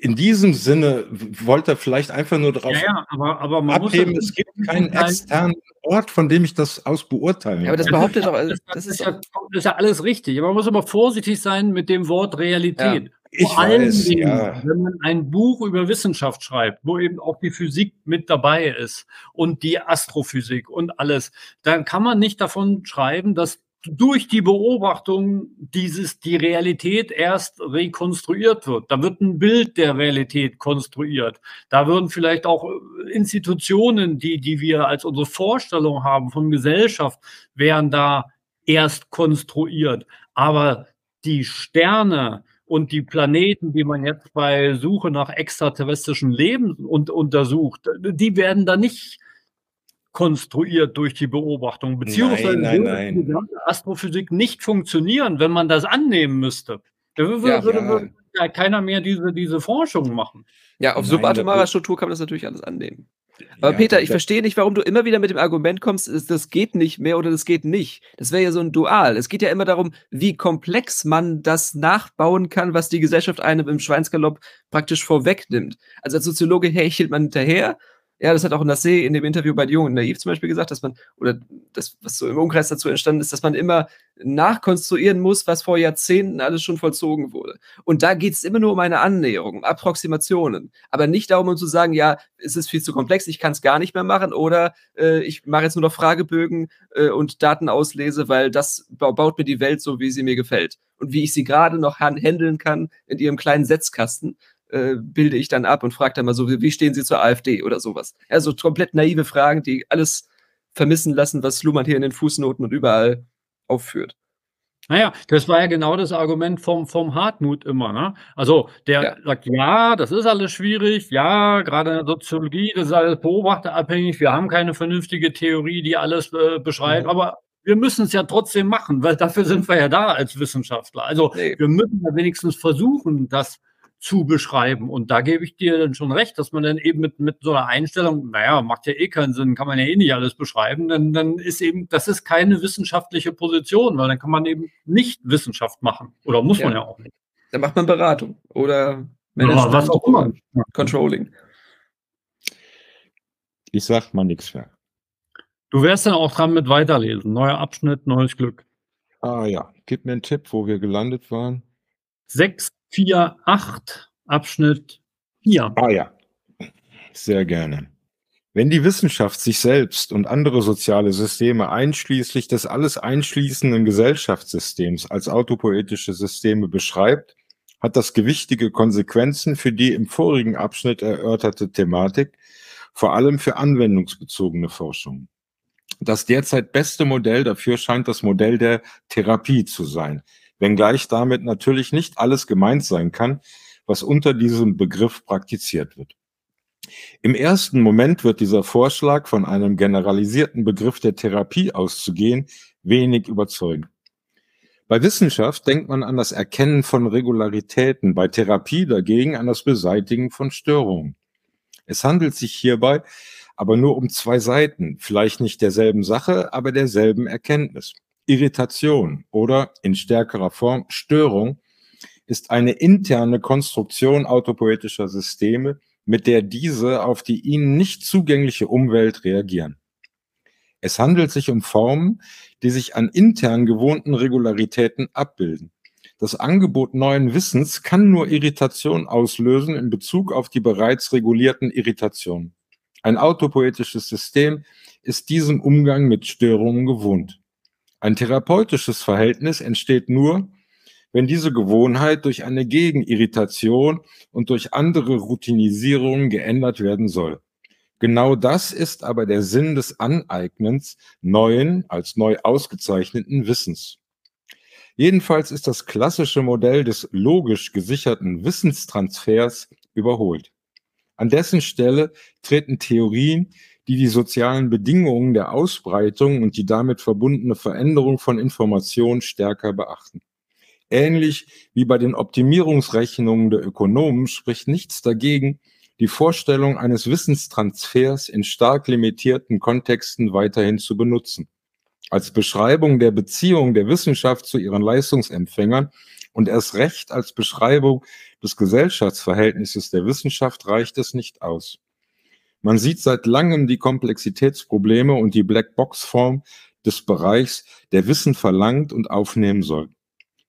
in diesem Sinne wollte er vielleicht einfach nur darauf ja, ja, aber, aber man abheben, es gibt keinen externen Ort, von dem ich das aus beurteilen kann. Ja, aber das behauptet doch, das, das, ist, ja, das ist ja alles richtig. Man muss aber vorsichtig sein mit dem Wort Realität. Ja. Ich Vor allem, ja. wenn man ein Buch über Wissenschaft schreibt, wo eben auch die Physik mit dabei ist und die Astrophysik und alles, dann kann man nicht davon schreiben, dass durch die Beobachtung dieses, die Realität erst rekonstruiert wird. Da wird ein Bild der Realität konstruiert. Da würden vielleicht auch Institutionen, die, die wir als unsere Vorstellung haben von Gesellschaft, wären da erst konstruiert. Aber die Sterne und die Planeten, die man jetzt bei Suche nach extraterrestrischem Leben und, untersucht, die werden da nicht konstruiert durch die Beobachtung, beziehungsweise nein, nein, würde die Astrophysik nicht funktionieren, wenn man das annehmen müsste. Da würde, ja, würde ja. keiner mehr diese, diese Forschung machen. Ja, auf subatomarer Struktur kann man das natürlich alles annehmen. Aber ja, Peter, ich verstehe nicht, warum du immer wieder mit dem Argument kommst, das geht nicht mehr oder das geht nicht. Das wäre ja so ein Dual. Es geht ja immer darum, wie komplex man das nachbauen kann, was die Gesellschaft einem im Schweinsgalopp praktisch vorwegnimmt. Also als Soziologe hechelt man hinterher Ja, das hat auch Nassé in dem Interview bei Jung und Naiv zum Beispiel gesagt, dass man, oder das, was so im Umkreis dazu entstanden ist, dass man immer nachkonstruieren muss, was vor Jahrzehnten alles schon vollzogen wurde. Und da geht es immer nur um eine Annäherung, um Approximationen, aber nicht darum, um zu sagen, ja, es ist viel zu komplex, ich kann es gar nicht mehr machen oder äh, ich mache jetzt nur noch Fragebögen äh, und Daten auslese, weil das baut mir die Welt so, wie sie mir gefällt. Und wie ich sie gerade noch handeln kann in ihrem kleinen Setzkasten, äh, bilde ich dann ab und frage dann mal so, wie stehen Sie zur AfD oder sowas. Also komplett naive Fragen, die alles vermissen lassen, was Luhmann hier in den Fußnoten und überall aufführt. Naja, das war ja genau das Argument vom, vom Hartmut immer. Ne? Also der ja. sagt, ja, das ist alles schwierig, ja, gerade in der Soziologie, das ist alles beobachterabhängig, wir haben keine vernünftige Theorie, die alles äh, beschreibt, mhm. aber wir müssen es ja trotzdem machen, weil dafür sind wir ja da als Wissenschaftler. Also nee. wir müssen ja wenigstens versuchen, das zu beschreiben. Und da gebe ich dir dann schon recht, dass man dann eben mit, mit so einer Einstellung, naja, macht ja eh keinen Sinn, kann man ja eh nicht alles beschreiben, dann, dann ist eben, das ist keine wissenschaftliche Position, weil dann kann man eben nicht Wissenschaft machen. Oder muss ja. man ja auch nicht. Dann macht man Beratung oder Management ja, was auch immer. Controlling. Ich sag mal nichts mehr. Du wärst dann auch dran mit Weiterlesen. Neuer Abschnitt, neues Glück. Ah ja, gib mir einen Tipp, wo wir gelandet waren. 6, 4, 8, Abschnitt 4. Ah ja, sehr gerne. Wenn die Wissenschaft sich selbst und andere soziale Systeme einschließlich des alles einschließenden Gesellschaftssystems als autopoetische Systeme beschreibt, hat das gewichtige Konsequenzen für die im vorigen Abschnitt erörterte Thematik, vor allem für anwendungsbezogene Forschung. Das derzeit beste Modell dafür scheint das Modell der Therapie zu sein, wenngleich damit natürlich nicht alles gemeint sein kann, was unter diesem Begriff praktiziert wird. Im ersten Moment wird dieser Vorschlag von einem generalisierten Begriff der Therapie auszugehen wenig überzeugen. Bei Wissenschaft denkt man an das Erkennen von Regularitäten, bei Therapie dagegen an das Beseitigen von Störungen. Es handelt sich hierbei aber nur um zwei Seiten, vielleicht nicht derselben Sache, aber derselben Erkenntnis. Irritation oder in stärkerer Form Störung ist eine interne Konstruktion autopoetischer Systeme, mit der diese auf die ihnen nicht zugängliche Umwelt reagieren. Es handelt sich um Formen, die sich an intern gewohnten Regularitäten abbilden. Das Angebot neuen Wissens kann nur Irritation auslösen in Bezug auf die bereits regulierten Irritationen. Ein autopoetisches System ist diesem Umgang mit Störungen gewohnt. Ein therapeutisches Verhältnis entsteht nur, wenn diese Gewohnheit durch eine Gegenirritation und durch andere Routinisierungen geändert werden soll. Genau das ist aber der Sinn des Aneignens neuen, als neu ausgezeichneten Wissens. Jedenfalls ist das klassische Modell des logisch gesicherten Wissenstransfers überholt. An dessen Stelle treten Theorien, die die sozialen Bedingungen der Ausbreitung und die damit verbundene Veränderung von Informationen stärker beachten. Ähnlich wie bei den Optimierungsrechnungen der Ökonomen spricht nichts dagegen, die Vorstellung eines Wissenstransfers in stark limitierten Kontexten weiterhin zu benutzen. Als Beschreibung der Beziehung der Wissenschaft zu ihren Leistungsempfängern und erst recht als Beschreibung des Gesellschaftsverhältnisses der Wissenschaft reicht es nicht aus. Man sieht seit langem die Komplexitätsprobleme und die Blackbox-Form des Bereichs, der Wissen verlangt und aufnehmen soll.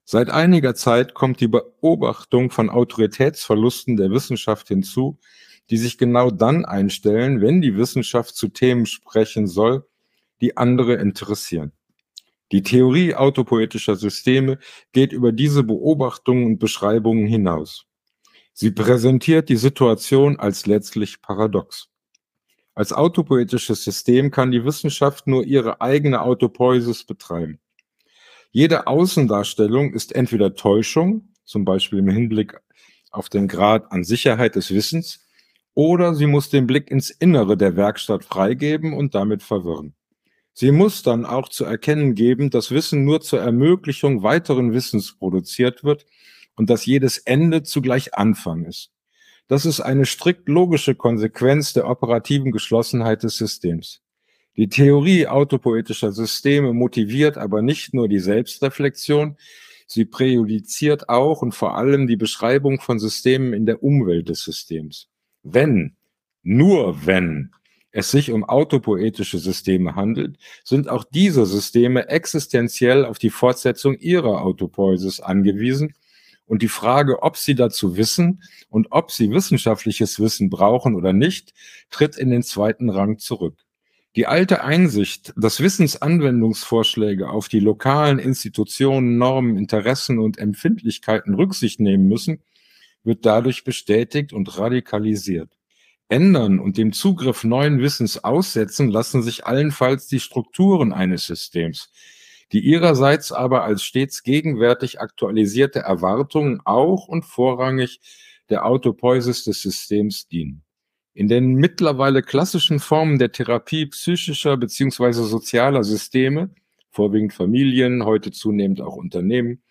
Seit einiger Zeit kommt die Beobachtung von Autoritätsverlusten der Wissenschaft hinzu, die sich genau dann einstellen, wenn die Wissenschaft zu Themen sprechen soll, die andere interessieren. Die Theorie autopoetischer Systeme geht über diese Beobachtungen und Beschreibungen hinaus. Sie präsentiert die Situation als letztlich paradox. Als autopoetisches System kann die Wissenschaft nur ihre eigene Autopoiesis betreiben. Jede Außendarstellung ist entweder Täuschung, zum Beispiel im Hinblick auf den Grad an Sicherheit des Wissens, oder sie muss den Blick ins Innere der Werkstatt freigeben und damit verwirren. Sie muss dann auch zu erkennen geben, dass Wissen nur zur Ermöglichung weiteren Wissens produziert wird und dass jedes Ende zugleich Anfang ist. Das ist eine strikt logische Konsequenz der operativen Geschlossenheit des Systems. Die Theorie autopoetischer Systeme motiviert aber nicht nur die Selbstreflexion, sie präjudiziert auch und vor allem die Beschreibung von Systemen in der Umwelt des Systems. Wenn, nur wenn es sich um autopoetische Systeme handelt, sind auch diese Systeme existenziell auf die Fortsetzung ihrer Autopoiesis angewiesen und die Frage, ob sie dazu wissen und ob sie wissenschaftliches Wissen brauchen oder nicht, tritt in den zweiten Rang zurück. Die alte Einsicht, dass Wissensanwendungsvorschläge auf die lokalen Institutionen, Normen, Interessen und Empfindlichkeiten Rücksicht nehmen müssen, wird dadurch bestätigt und radikalisiert. Ändern und dem Zugriff neuen Wissens aussetzen lassen sich allenfalls die Strukturen eines Systems, die ihrerseits aber als stets gegenwärtig aktualisierte Erwartungen auch und vorrangig der Autopoiesis des Systems dienen. In den mittlerweile klassischen Formen der Therapie psychischer bzw. sozialer Systeme, vorwiegend Familien, heute zunehmend auch Unternehmen,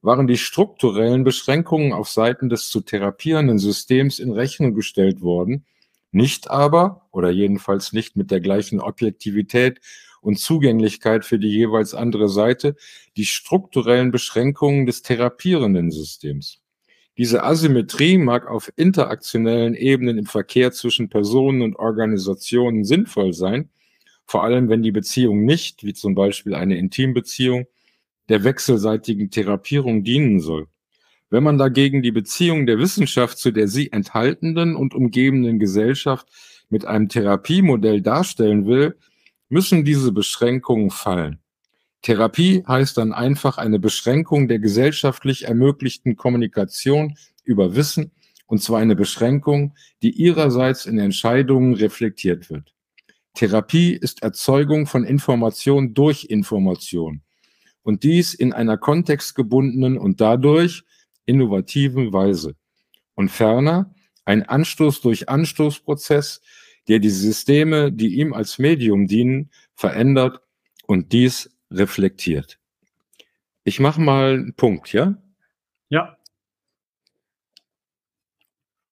waren die strukturellen Beschränkungen auf Seiten des zu therapierenden Systems in Rechnung gestellt worden, nicht aber, oder jedenfalls nicht mit der gleichen Objektivität und Zugänglichkeit für die jeweils andere Seite die strukturellen Beschränkungen des therapierenden Systems. Diese Asymmetrie mag auf interaktionellen Ebenen im Verkehr zwischen Personen und Organisationen sinnvoll sein, vor allem wenn die Beziehung nicht, wie zum Beispiel eine Intimbeziehung, der wechselseitigen Therapierung dienen soll. Wenn man dagegen die Beziehung der Wissenschaft zu der sie enthaltenden und umgebenden Gesellschaft mit einem Therapiemodell darstellen will, müssen diese Beschränkungen fallen. Therapie heißt dann einfach eine Beschränkung der gesellschaftlich ermöglichten Kommunikation über Wissen, und zwar eine Beschränkung, die ihrerseits in Entscheidungen reflektiert wird. Therapie ist Erzeugung von Information durch Information und dies in einer kontextgebundenen und dadurch innovativen Weise. Und ferner ein Anstoß durch Anstoßprozess, der die Systeme, die ihm als Medium dienen, verändert und dies reflektiert. Ich mache mal einen Punkt, ja? Ja.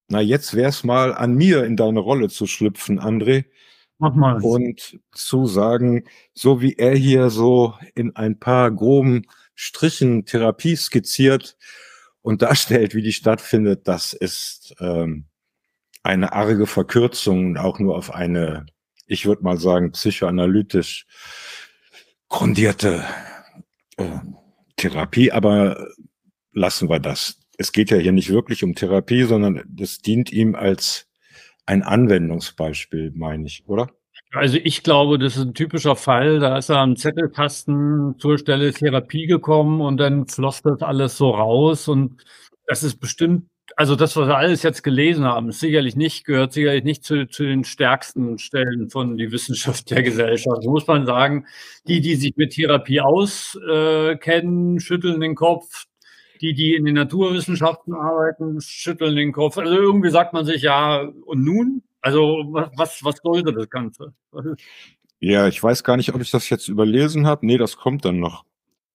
Na, jetzt wäre es mal an mir, in deine Rolle zu schlüpfen, André. Mach mal. Und zu sagen, so wie er hier so in ein paar groben Strichen Therapie skizziert und darstellt, wie die stattfindet, das ist ähm, eine arge Verkürzung auch nur auf eine, ich würde mal sagen, psychoanalytisch grundierte äh, Therapie, aber lassen wir das. Es geht ja hier nicht wirklich um Therapie, sondern das dient ihm als ein Anwendungsbeispiel, meine ich, oder? Also ich glaube, das ist ein typischer Fall. Da ist er am Zettelkasten zur Stelle Therapie gekommen und dann floss das alles so raus. Und das ist bestimmt also das, was wir alles jetzt gelesen haben, ist sicherlich nicht, gehört sicherlich nicht zu, zu den stärksten Stellen von die Wissenschaft der Gesellschaft. So muss man sagen, die, die sich mit Therapie auskennen, äh, schütteln den Kopf. Die, die in den Naturwissenschaften arbeiten, schütteln den Kopf. Also irgendwie sagt man sich, ja, und nun? Also was, was sollte das Ganze? Ja, ich weiß gar nicht, ob ich das jetzt überlesen habe. Nee, das kommt dann noch.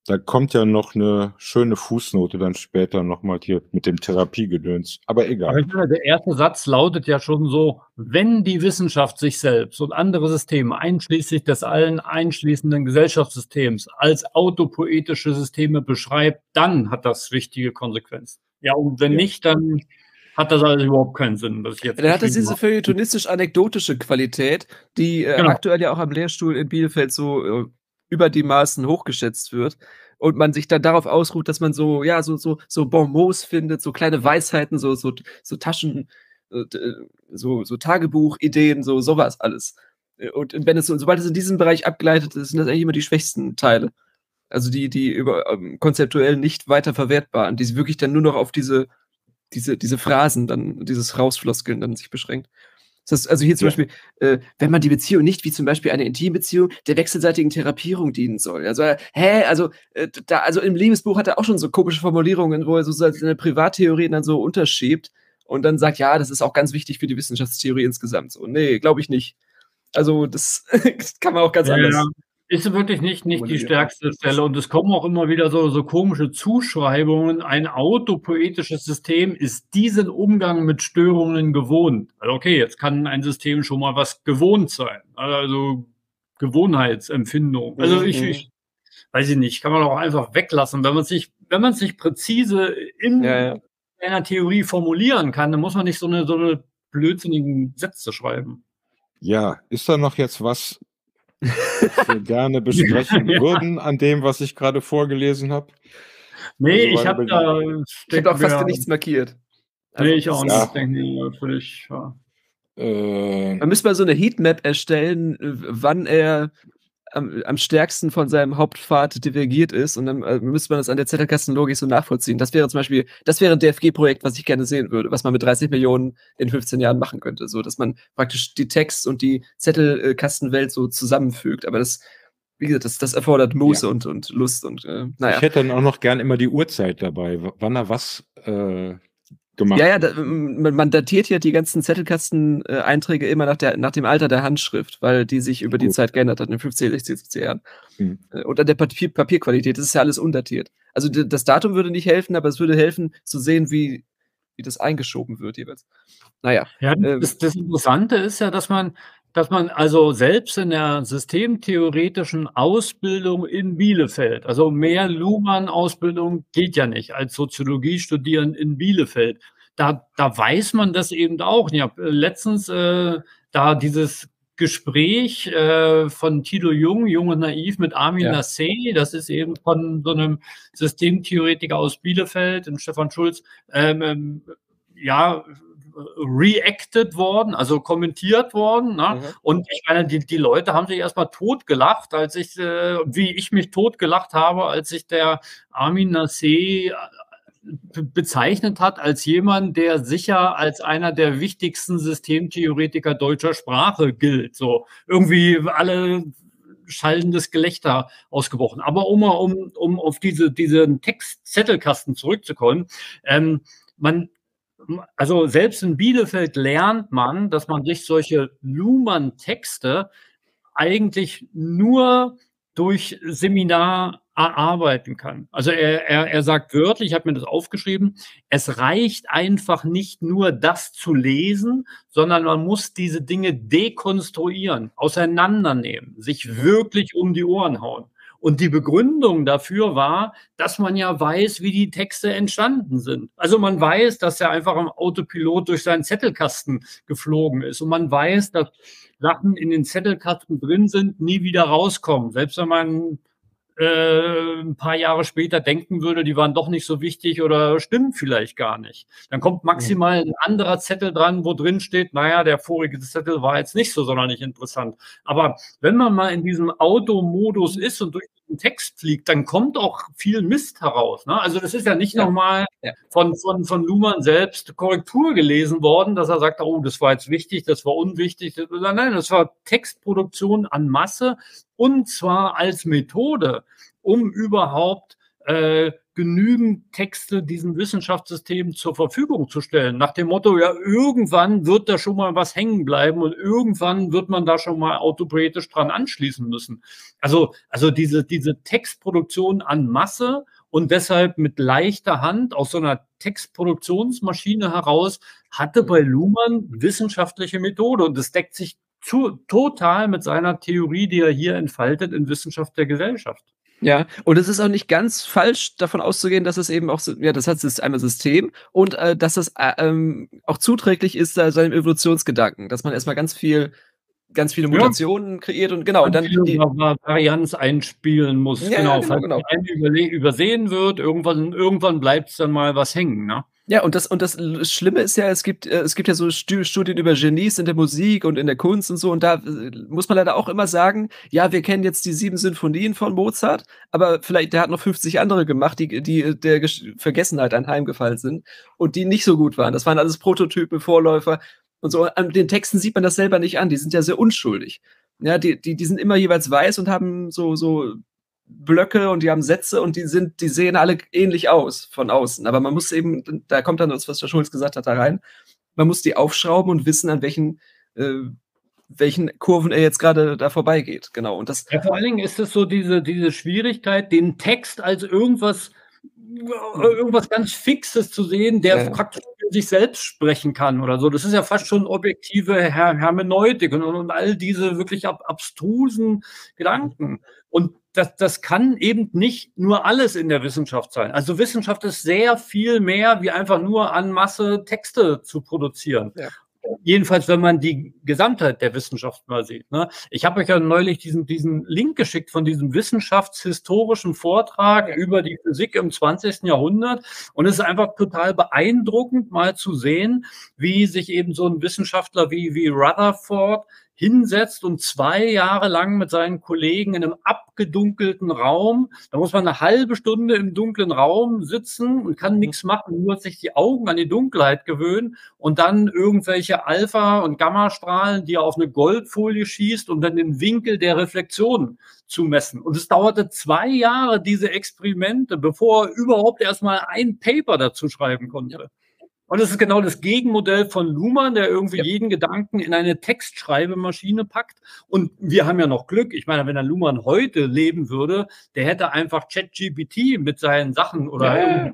Da kommt ja noch eine schöne Fußnote dann später nochmal hier mit dem Therapiegedöns. Aber egal. Aber der erste Satz lautet ja schon so, wenn die Wissenschaft sich selbst und andere Systeme, einschließlich des allen einschließenden Gesellschaftssystems, als autopoetische Systeme beschreibt, dann hat das wichtige Konsequenzen. Ja, und wenn ja. nicht, dann hat das alles überhaupt keinen Sinn. Was ich jetzt dann hat das diese feuilletonistisch-anekdotische Qualität, die äh, genau. aktuell ja auch am Lehrstuhl in Bielefeld so äh, über die Maßen hochgeschätzt wird und man sich dann darauf ausruht, dass man so, ja, so, so, so Bonmots findet, so kleine Weisheiten, so, so, so Taschen, äh, so, so Tagebuchideen, so sowas alles. Äh, und wenn es, sobald es in diesem Bereich abgeleitet ist, sind das eigentlich immer die schwächsten Teile. Also die, die über, ähm, konzeptuell nicht weiter verwertbaren, die wirklich dann nur noch auf diese, diese, diese Phrasen, dann, dieses Rausfloskeln dann sich beschränkt. Das heißt, also hier zum ja. Beispiel, äh, wenn man die Beziehung nicht wie zum Beispiel eine Intimbeziehung der wechselseitigen Therapierung dienen soll. Also, äh, hä, also, äh, da, also im Liebesbuch hat er auch schon so komische Formulierungen, wo er so seine Privattheorien dann so unterschiebt und dann sagt, ja, das ist auch ganz wichtig für die Wissenschaftstheorie insgesamt. So, nee, glaube ich nicht. Also, das kann man auch ganz ja, anders. Ja. Ist wirklich nicht, nicht die stärkste Stelle. Und es kommen auch immer wieder so, so komische Zuschreibungen. Ein autopoetisches System ist diesen Umgang mit Störungen gewohnt. Also okay, jetzt kann ein System schon mal was gewohnt sein. Also Gewohnheitsempfindung. Also ich, mhm. ich weiß ich nicht, kann man auch einfach weglassen. Wenn man sich, wenn man sich präzise in ja, ja. einer Theorie formulieren kann, dann muss man nicht so eine, so eine blödsinnigen Sätze schreiben. Ja, ist da noch jetzt was, was wir gerne besprechen ja. würden an dem, was ich gerade vorgelesen habe? Nee, also, ich habe da. Ich habe auch fast nichts markiert. Also, nee, ich auch nicht. Denke ich, völlig, ja. Äh, Man müsste mal so eine Heatmap erstellen, wann er am, am, stärksten von seinem Hauptpfad divergiert ist und dann äh, müsste man das an der Zettelkastenlogik so nachvollziehen. Das wäre zum Beispiel, das wäre ein DFG-Projekt, was ich gerne sehen würde, was man mit 30 Millionen in 15 Jahren machen könnte, so dass man praktisch die Text- und die Zettelkastenwelt so zusammenfügt. Aber das, wie gesagt, das, das erfordert Muße ja. und, und Lust und äh, naja. Ich hätte dann auch noch gern immer die Uhrzeit dabei, wann er was äh, gemacht. Ja, ja, da, man, man, datiert ja die ganzen Zettelkasten-Einträge immer nach, der, nach dem Alter der Handschrift, weil die sich über die Zeit geändert hat in den 50, 60, 70 Jahren. Mhm. Und an der Papier, Papierqualität, das ist ja alles undatiert. Also das Datum würde nicht helfen, aber es würde helfen zu sehen, wie, wie das eingeschoben wird jeweils. Naja. Ja, ähm, das, das Interessante ist ja, dass man, dass man also selbst in der systemtheoretischen Ausbildung in Bielefeld, also mehr Luhmann-Ausbildung geht ja nicht als Soziologie studieren in Bielefeld. Da, da weiß man das eben auch. Ich habe letztens äh, da dieses Gespräch äh, von Tilo Jung, Jung und Naiv mit Armin ja. Nassé, das ist eben von so einem Systemtheoretiker aus Bielefeld, dem Stefan Schulz, ähm, ähm ja, reacted worden, also kommentiert worden. Ne? Mhm. Und ich meine, die, die Leute haben sich erstmal totgelacht, als ich, äh, wie ich mich totgelacht habe, als sich der Armin Nassé äh, bezeichnet hat als jemand, der sicher als einer der wichtigsten Systemtheoretiker deutscher Sprache gilt. So irgendwie alle schallendes Gelächter ausgebrochen. Aber um, um, um auf diese, diesen Textzettelkasten zurückzukommen, ähm, man also selbst in Bielefeld lernt man, dass man sich solche Luhmann-Texte eigentlich nur durch Seminar erarbeiten kann. Also er, er, er sagt wörtlich, ich habe mir das aufgeschrieben, es reicht einfach nicht nur das zu lesen, sondern man muss diese Dinge dekonstruieren, auseinandernehmen, sich wirklich um die Ohren hauen. Und die Begründung dafür war, dass man ja weiß, wie die Texte entstanden sind. Also man weiß, dass er einfach im Autopilot durch seinen Zettelkasten geflogen ist. Und man weiß, dass Sachen in den Zettelkasten drin sind, nie wieder rauskommen. Selbst wenn man äh, ein paar Jahre später denken würde, die waren doch nicht so wichtig oder stimmen vielleicht gar nicht. Dann kommt maximal ein anderer Zettel dran, wo drin steht, naja, der vorige Zettel war jetzt nicht so sonderlich interessant. Aber wenn man mal in diesem Automodus ist und durch den Text fliegt, dann kommt auch viel Mist heraus. Ne? Also das ist ja nicht ja. nochmal ja. von, von, von Luhmann selbst Korrektur gelesen worden, dass er sagt, oh, das war jetzt wichtig, das war unwichtig. Nein, das war Textproduktion an Masse und zwar als Methode, um überhaupt äh, genügend Texte diesem Wissenschaftssystem zur Verfügung zu stellen. Nach dem Motto, ja, irgendwann wird da schon mal was hängen bleiben und irgendwann wird man da schon mal autopoetisch dran anschließen müssen. Also, also diese, diese Textproduktion an Masse und deshalb mit leichter Hand aus so einer Textproduktionsmaschine heraus hatte bei Luhmann wissenschaftliche Methode und es deckt sich zu, total mit seiner Theorie, die er hier entfaltet in Wissenschaft der Gesellschaft. Ja, und es ist auch nicht ganz falsch davon auszugehen, dass es eben auch, ja, das hat es einmal System und äh, dass es äh, ähm, auch zuträglich ist äh, seinem Evolutionsgedanken, dass man erstmal ganz viel ganz viele Mutationen ja. kreiert und genau. Und dann die Varianz einspielen muss. Ja, genau, ja, genau, falls genau. übersehen wird, irgendwann, irgendwann bleibt es dann mal was hängen. Ne? Ja, und das, und das Schlimme ist ja, es gibt, äh, es gibt ja so Studien über Genies in der Musik und in der Kunst und so, und da äh, muss man leider auch immer sagen, ja, wir kennen jetzt die sieben Sinfonien von Mozart, aber vielleicht, der hat noch 50 andere gemacht, die, die der Vergessenheit anheimgefallen sind und die nicht so gut waren. Das waren alles Prototypen, Vorläufer und so. An den Texten sieht man das selber nicht an, die sind ja sehr unschuldig. Ja, die, die, die sind immer jeweils weiß und haben so, so Blöcke und die haben Sätze und die sind, die sehen alle ähnlich aus von außen. Aber man muss eben, da kommt dann das, was der Schulz gesagt hat, da rein. Man muss die aufschrauben und wissen, an welchen, äh, welchen Kurven er jetzt gerade da vorbeigeht. Genau. Und das. Ja, vor allen Dingen ist es so diese, diese Schwierigkeit, den Text als irgendwas irgendwas ganz Fixes zu sehen, der ja. praktisch für sich selbst sprechen kann oder so. Das ist ja fast schon objektive Her Hermeneutik und, und, all diese wirklich ab abstrusen Gedanken. Und das, das kann eben nicht nur alles in der Wissenschaft sein. Also Wissenschaft ist sehr viel mehr wie einfach nur an Masse Texte zu produzieren. Ja. jedenfalls, wenn man die Gesamtheit der Wissenschaft mal sieht. Ne? Ich habe euch ja neulich diesen, diesen Link geschickt von diesem wissenschaftshistorischen Vortrag über die Physik im 20. Jahrhundert. Und es ist einfach total beeindruckend, mal zu sehen, wie sich eben so ein Wissenschaftler wie, wie Rutherford hinsetzt und zwei Jahre lang mit seinen Kollegen in einem abgedunkelten Raum, da muss man eine halbe Stunde im dunklen Raum sitzen und kann mhm. nichts machen, nur sich die Augen an die Dunkelheit gewöhnen und dann irgendwelche Alpha- und Gammastrahlen, die er auf eine Goldfolie schießt, um dann den Winkel der Reflexion zu messen. Und es dauerte zwei Jahre, diese Experimente, bevor er überhaupt erstmal ein Paper dazu schreiben konnte. Und es ist genau das Gegenmodell von Luhmann, der irgendwie ja. jeden Gedanken in eine Textschreibemaschine packt. Und wir haben ja noch Glück. Ich meine, wenn der Luhmann heute leben würde, der hätte einfach ChatGPT mit seinen Sachen oder ja.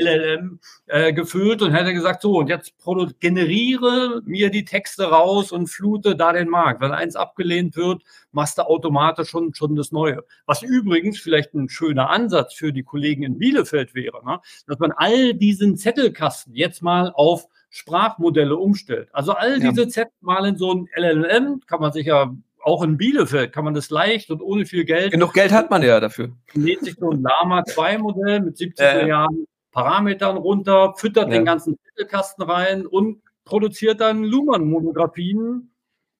LLM äh, gefüllt und hätte gesagt, so, und jetzt generiere mir die Texte raus und flute da den Markt. Wenn eins abgelehnt wird, machst du automatisch schon, schon das Neue. Was übrigens vielleicht ein schöner Ansatz für die Kollegen in Bielefeld wäre, ne? dass man all diesen Zettelkasten jetzt mal auf Sprachmodelle umstellt. Also all diese ja. Zettel mal in so ein LLM, kann man sich ja auch in Bielefeld kann man das leicht und ohne viel Geld. Genug Geld hat man ja dafür. Lädt sich so ein Lama 2 Modell mit 70 äh, Milliarden Parametern runter, füttert ja. den ganzen Titelkasten rein und produziert dann Luhmann-Monographien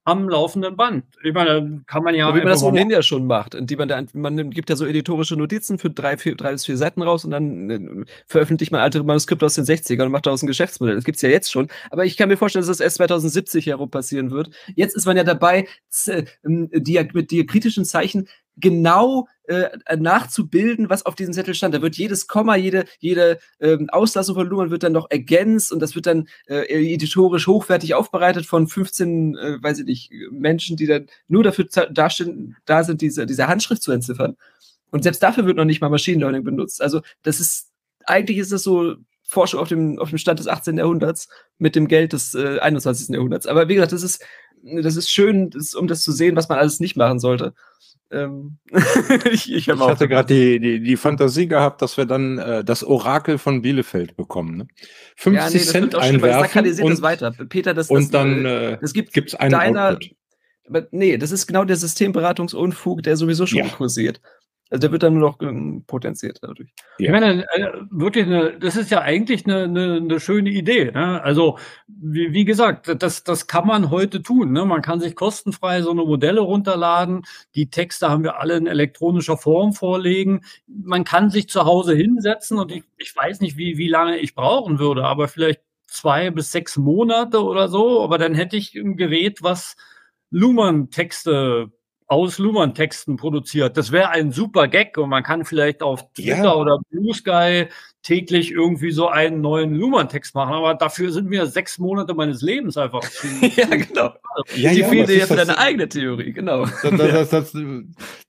am laufenden Band. Ich meine, kann man ja. So wie man das ohnehin ja schon macht. Und die man, da, man gibt ja so editorische Notizen für drei, vier, drei bis vier Seiten raus und dann äh, veröffentlicht man alte Manuskripte aus den 60ern und macht daraus ein Geschäftsmodell. Das gibt es ja jetzt schon. Aber ich kann mir vorstellen, dass das erst 2070 herum passieren wird. Jetzt ist man ja dabei, die, mit diakritischen Zeichen genau äh, nachzubilden, was auf diesem Zettel stand. Da wird jedes Komma, jede, jede ähm, Auslassung von Luhmann wird dann noch ergänzt und das wird dann äh, editorisch hochwertig aufbereitet von 15, äh, weiß ich nicht, Menschen, die dann nur dafür dastehen, da sind, diese, diese Handschrift zu entziffern. Und selbst dafür wird noch nicht mal Machine Learning benutzt. Also das ist, eigentlich ist das so Forschung auf dem, auf dem Stand des 18. Jahrhunderts mit dem Geld des äh, 21. Jahrhunderts. Aber wie gesagt, das ist, das ist schön, das, um das zu sehen, was man alles nicht machen sollte. Ähm, ich, ich, ich hatte gerade die, die, die Fantasie gehabt, dass wir dann äh, das Orakel von Bielefeld bekommen. Ne? 50 ja, nee, Cent einwerfen schlimm, und, das weiter. Peter, das, und dann äh, das gibt gibt's einen deiner, Output. Aber nee, das ist genau der Systemberatungsunfug, der sowieso schon ja. kursiert. Also der wird dann nur noch ähm, potenziert dadurch. Ja. Ich meine, äh, wirklich, eine, das ist ja eigentlich eine, eine, eine schöne Idee. Ne? Also wie, wie, gesagt, das, das kann man heute tun. Ne? Man kann sich kostenfrei so eine Modelle runterladen. Die Texte haben wir alle in elektronischer Form vorlegen. Man kann sich zu Hause hinsetzen und ich, ich weiß nicht, wie, wie lange ich brauchen würde, aber vielleicht zwei bis sechs Monate oder so. Aber dann hätte ich ein Gerät, was Luhmann-Texte aus Luhmann-Texten produziert. Das wäre ein super Gag und man kann vielleicht auf Twitter ja. oder Blue Sky täglich irgendwie so einen neuen Luhmann-Text machen, aber dafür sind mir sechs Monate meines Lebens einfach zu. ja, genau. Ja, die ja, fehlt dir für deine eigene Theorie, genau. Das, das, das,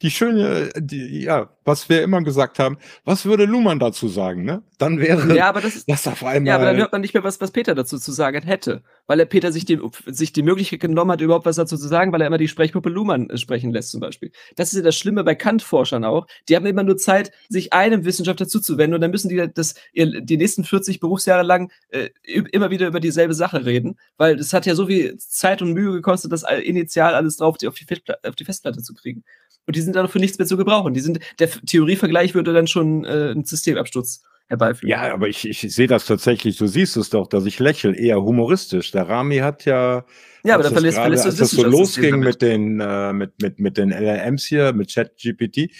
die schöne, die, ja, was wir immer gesagt haben, was würde Luhmann dazu sagen, ne? Dann wäre ja, aber das, das auf einmal. Ja, aber dann hört man nicht mehr, was, was Peter dazu zu sagen hätte, weil er Peter sich die, sich die Möglichkeit genommen hat, überhaupt was dazu zu sagen, weil er immer die Sprechpuppe Luhmann äh, sprechen lässt, zum Beispiel. Das ist ja das Schlimme bei Kant-Forschern auch. Die haben immer nur Zeit, sich einem Wissenschaftler zuzuwenden und dann müssen die das die nächsten 40 Berufsjahre lang äh, immer wieder über dieselbe Sache reden, weil es hat ja so viel Zeit und Mühe gekostet, das initial alles drauf auf die, auf die Festplatte zu kriegen. Und die sind dann für nichts mehr zu gebrauchen. Die sind, der Theorievergleich würde dann schon äh, einen Systemabsturz herbeiführen. Ja, aber ich, ich sehe das tatsächlich, du siehst es doch, dass ich lächle, eher humoristisch. Der Rami hat ja, ja aber da verlässt, grade, verlässt als das so losging mit den, äh, mit, mit, mit den LLMs hier, mit ChatGPT,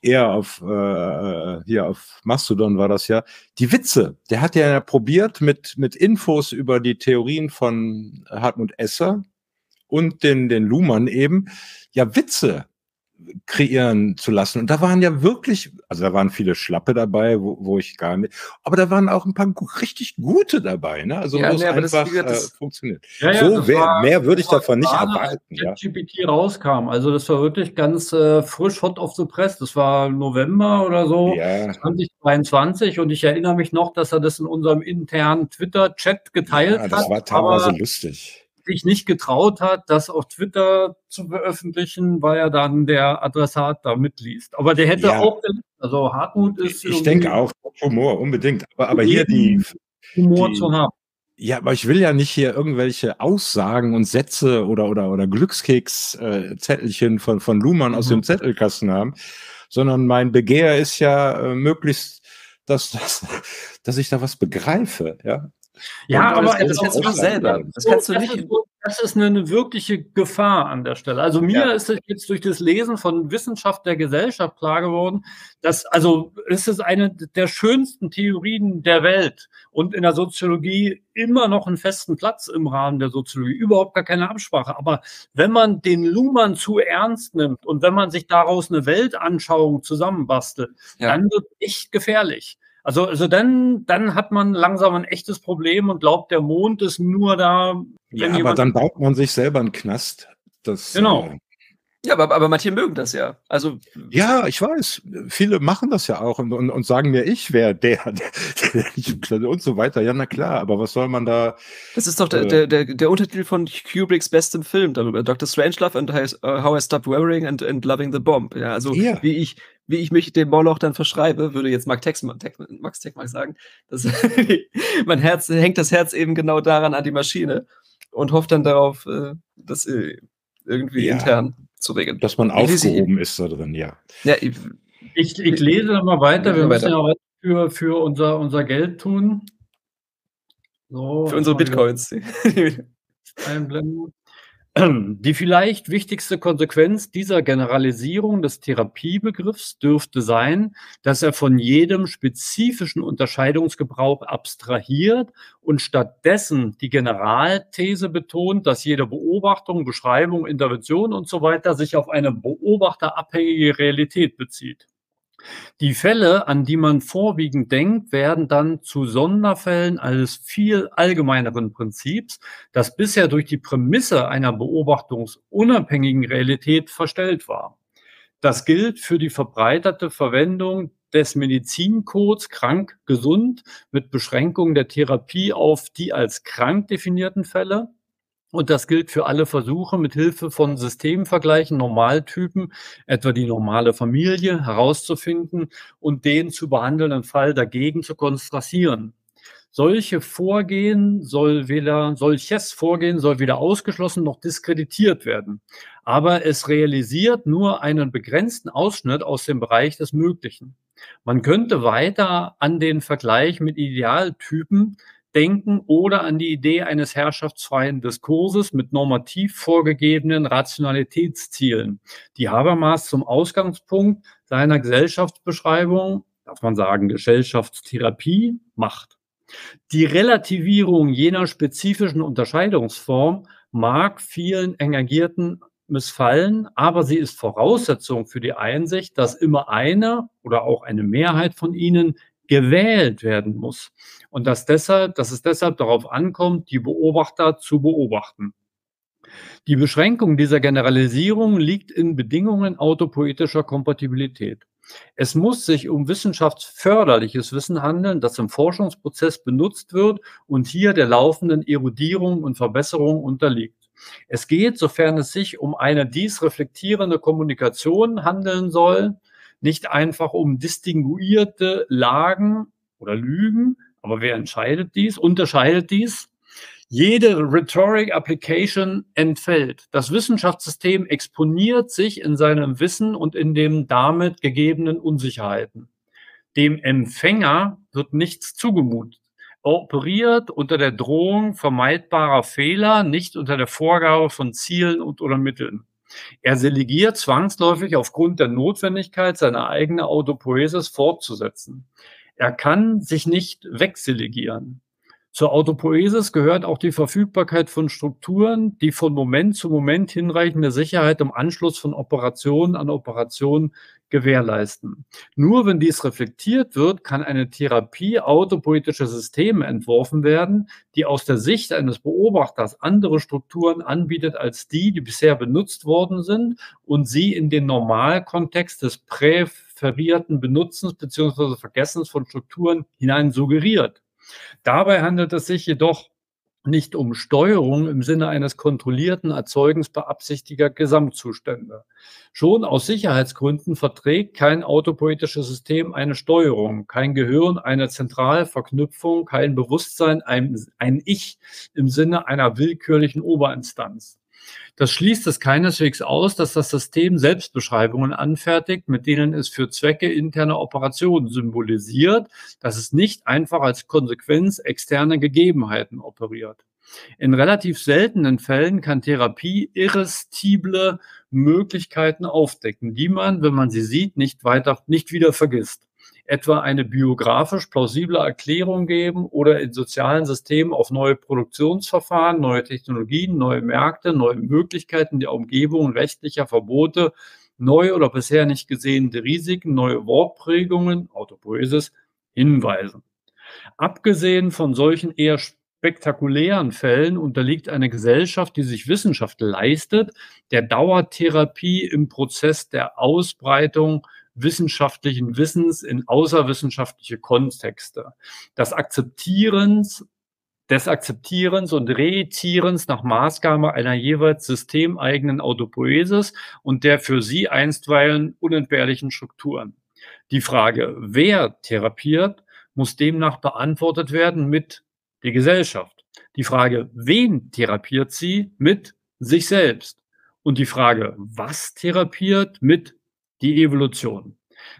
eher auf äh, äh, hier auf Mastodon war das ja, die Witze. Der hat ja probiert mit, mit Infos über die Theorien von Hartmut Esser und den, den Luhmann eben, ja, Witze kreieren zu lassen. Und da waren ja wirklich, also da waren viele Schlappe dabei, wo, wo ich gar nicht, aber da waren auch ein paar richtig gute dabei, ne? Also ja, wo nee, es einfach das, das, äh, funktioniert. Ja, ja, so wer, mehr würde ich davon nicht erwarten. Als ja. GPT rauskam, also das war wirklich ganz äh, frisch hot off the press. Das war November oder so, ja. 2022 und ich erinnere mich noch, dass er das in unserem internen Twitter-Chat geteilt ja, das hat. Das war teilweise lustig sich nicht getraut hat, das auf Twitter zu veröffentlichen, weil er dann der Adressat da mitliest. Aber der hätte ja. auch, also Hartmut ist. Ich denke auch, Humor, unbedingt. Aber, aber hier die. Humor die, zu haben. Ja, aber ich will ja nicht hier irgendwelche Aussagen und Sätze oder, oder, oder Glückskeks-Zettelchen von, von Luhmann aus dem Mhm. Zettelkasten haben, sondern mein Begehr ist ja äh, möglichst, dass, dass, dass ich da was begreife, ja. Ja, aber das, das kannst du selber. Das kannst du nicht. Das ist eine, eine wirkliche Gefahr an der Stelle. Also mir Ja. ist es jetzt durch das Lesen von Wissenschaft der Gesellschaft klar geworden, dass also es ist eine der schönsten Theorien der Welt und in der Soziologie immer noch einen festen Platz im Rahmen der Soziologie, überhaupt gar keine Absprache. Aber wenn man den Luhmann zu ernst nimmt und wenn man sich daraus eine Weltanschauung zusammenbastelt, Ja. dann wird echt gefährlich. Also, also dann, dann hat man langsam ein echtes Problem und glaubt, der Mond ist nur da. Ja, aber dann baut man sich selber einen Knast. Das, Genau. Äh, Ja, aber, aber manche mögen das ja. Also, ja, ich weiß. Viele machen das ja auch und, und, und sagen mir, ich wäre der, der, der und so weiter. Ja, na klar, aber was soll man da? das ist doch der, Äh. der, der, der Untertitel von Kubricks bestem Film darüber. Dr. Strangelove and How I- How I Stopped Worrying and, and Loving the Bomb. Ja, also, Ja. wie ich, wie ich mich dem Moloch dann verschreibe, würde jetzt Mark Texma, Tex, Max Texmark sagen. Das, mein Herz hängt das Herz eben genau daran an die Maschine und hofft dann darauf, äh, das äh, irgendwie Ja. intern zu regeln. Dass man aufgehoben ist da drin, ja. Ja, ich, Ich, ich lese da mal weiter. Wir müssen weiter. ja heute für, für unser, unser Geld tun. So, für unsere Bitcoins. einblenden. Die vielleicht wichtigste Konsequenz dieser Generalisierung des Therapiebegriffs dürfte sein, dass er von jedem spezifischen Unterscheidungsgebrauch abstrahiert und stattdessen die Generalthese betont, dass jede Beobachtung, Beschreibung, Intervention und so weiter sich auf eine beobachterabhängige Realität bezieht. Die Fälle, an die man vorwiegend denkt, werden dann zu Sonderfällen eines viel allgemeineren Prinzips, das bisher durch die Prämisse einer beobachtungsunabhängigen Realität verstellt war. Das gilt für die verbreiterte Verwendung des Medizincodes krank gesund mit Beschränkung der Therapie auf die als krank definierten Fälle. Und das gilt für alle Versuche, mit Hilfe von Systemvergleichen Normaltypen, etwa die normale Familie, herauszufinden und den zu behandelnden Fall dagegen zu kontrastieren. Solche Vorgehen soll weder, solches Vorgehen soll weder ausgeschlossen noch diskreditiert werden. Aber es realisiert nur einen begrenzten Ausschnitt aus dem Bereich des Möglichen. Man könnte weiter an den Vergleich mit Idealtypen denken oder an die Idee eines herrschaftsfreien Diskurses mit normativ vorgegebenen Rationalitätszielen, die Habermas zum Ausgangspunkt seiner Gesellschaftsbeschreibung, darf man sagen, Gesellschaftstherapie macht. Die Relativierung jener spezifischen Unterscheidungsform mag vielen Engagierten missfallen, aber sie ist Voraussetzung für die Einsicht, dass immer eine oder auch eine Mehrheit von ihnen gewählt werden muss und dass deshalb, dass es deshalb darauf ankommt, die Beobachter zu beobachten. Die Beschränkung dieser Generalisierung liegt in Bedingungen autopoetischer Kompatibilität. Es muss sich um wissenschaftsförderliches Wissen handeln, das im Forschungsprozess benutzt wird und hier der laufenden Erodierung und Verbesserung unterliegt. Es geht, sofern es sich um eine dies reflektierende Kommunikation handeln soll, nicht einfach um distinguierte Lagen oder Lügen, aber wer entscheidet dies, unterscheidet dies? Jede Rhetoric Application entfällt. Das Wissenschaftssystem exponiert sich in seinem Wissen und in den damit gegebenen Unsicherheiten. Dem Empfänger wird nichts zugemutet. Er operiert unter der Drohung vermeidbarer Fehler, nicht unter der Vorgabe von Zielen und oder Mitteln. Er selegiert zwangsläufig aufgrund der Notwendigkeit, seine eigene Autopoiesis fortzusetzen. Er kann sich nicht wegselegieren. Zur Autopoiesis gehört auch die Verfügbarkeit von Strukturen, die von Moment zu Moment hinreichende Sicherheit im Anschluss von Operationen an Operationen gewährleisten. Nur wenn dies reflektiert wird, kann eine Therapie autopoetischer Systeme entworfen werden, die aus der Sicht eines Beobachters andere Strukturen anbietet als die, die bisher benutzt worden sind und sie in den Normalkontext des präferierten Benutzens bzw. Vergessens von Strukturen hinein suggeriert. Dabei handelt es sich jedoch nicht um Steuerung im Sinne eines kontrollierten Erzeugens beabsichtigter Gesamtzustände. Schon aus Sicherheitsgründen verträgt kein autopoetisches System eine Steuerung, kein Gehirn eine Zentralverknüpfung, kein Bewusstsein ein, ein Ich im Sinne einer willkürlichen Oberinstanz. Das schließt es keineswegs aus, dass das System Selbstbeschreibungen anfertigt, mit denen es für Zwecke interner Operationen symbolisiert, dass es nicht einfach als Konsequenz externer Gegebenheiten operiert. In relativ seltenen Fällen kann Therapie irresistible Möglichkeiten aufdecken, die man, wenn man sie sieht, nicht weiter, nicht wieder vergisst etwa eine biografisch plausible Erklärung geben oder in sozialen Systemen auf neue Produktionsverfahren, neue Technologien, neue Märkte, neue Möglichkeiten der Umgebung rechtlicher Verbote, neue oder bisher nicht gesehene Risiken, neue Wortprägungen, Autopoesis, hinweisen. Abgesehen von solchen eher spektakulären Fällen unterliegt eine Gesellschaft, die sich Wissenschaft leistet, der Dauertherapie im Prozess der Ausbreitung wissenschaftlichen Wissens in außerwissenschaftliche Kontexte. Das Akzeptierens des Akzeptierens und Reitierens nach Maßgabe einer jeweils systemeigenen Autopoesis und der für sie einstweilen unentbehrlichen Strukturen. Die Frage, wer therapiert, muss demnach beantwortet werden mit die Gesellschaft. Die Frage, wen therapiert sie, mit sich selbst. Und die Frage, was therapiert, mit die Evolution.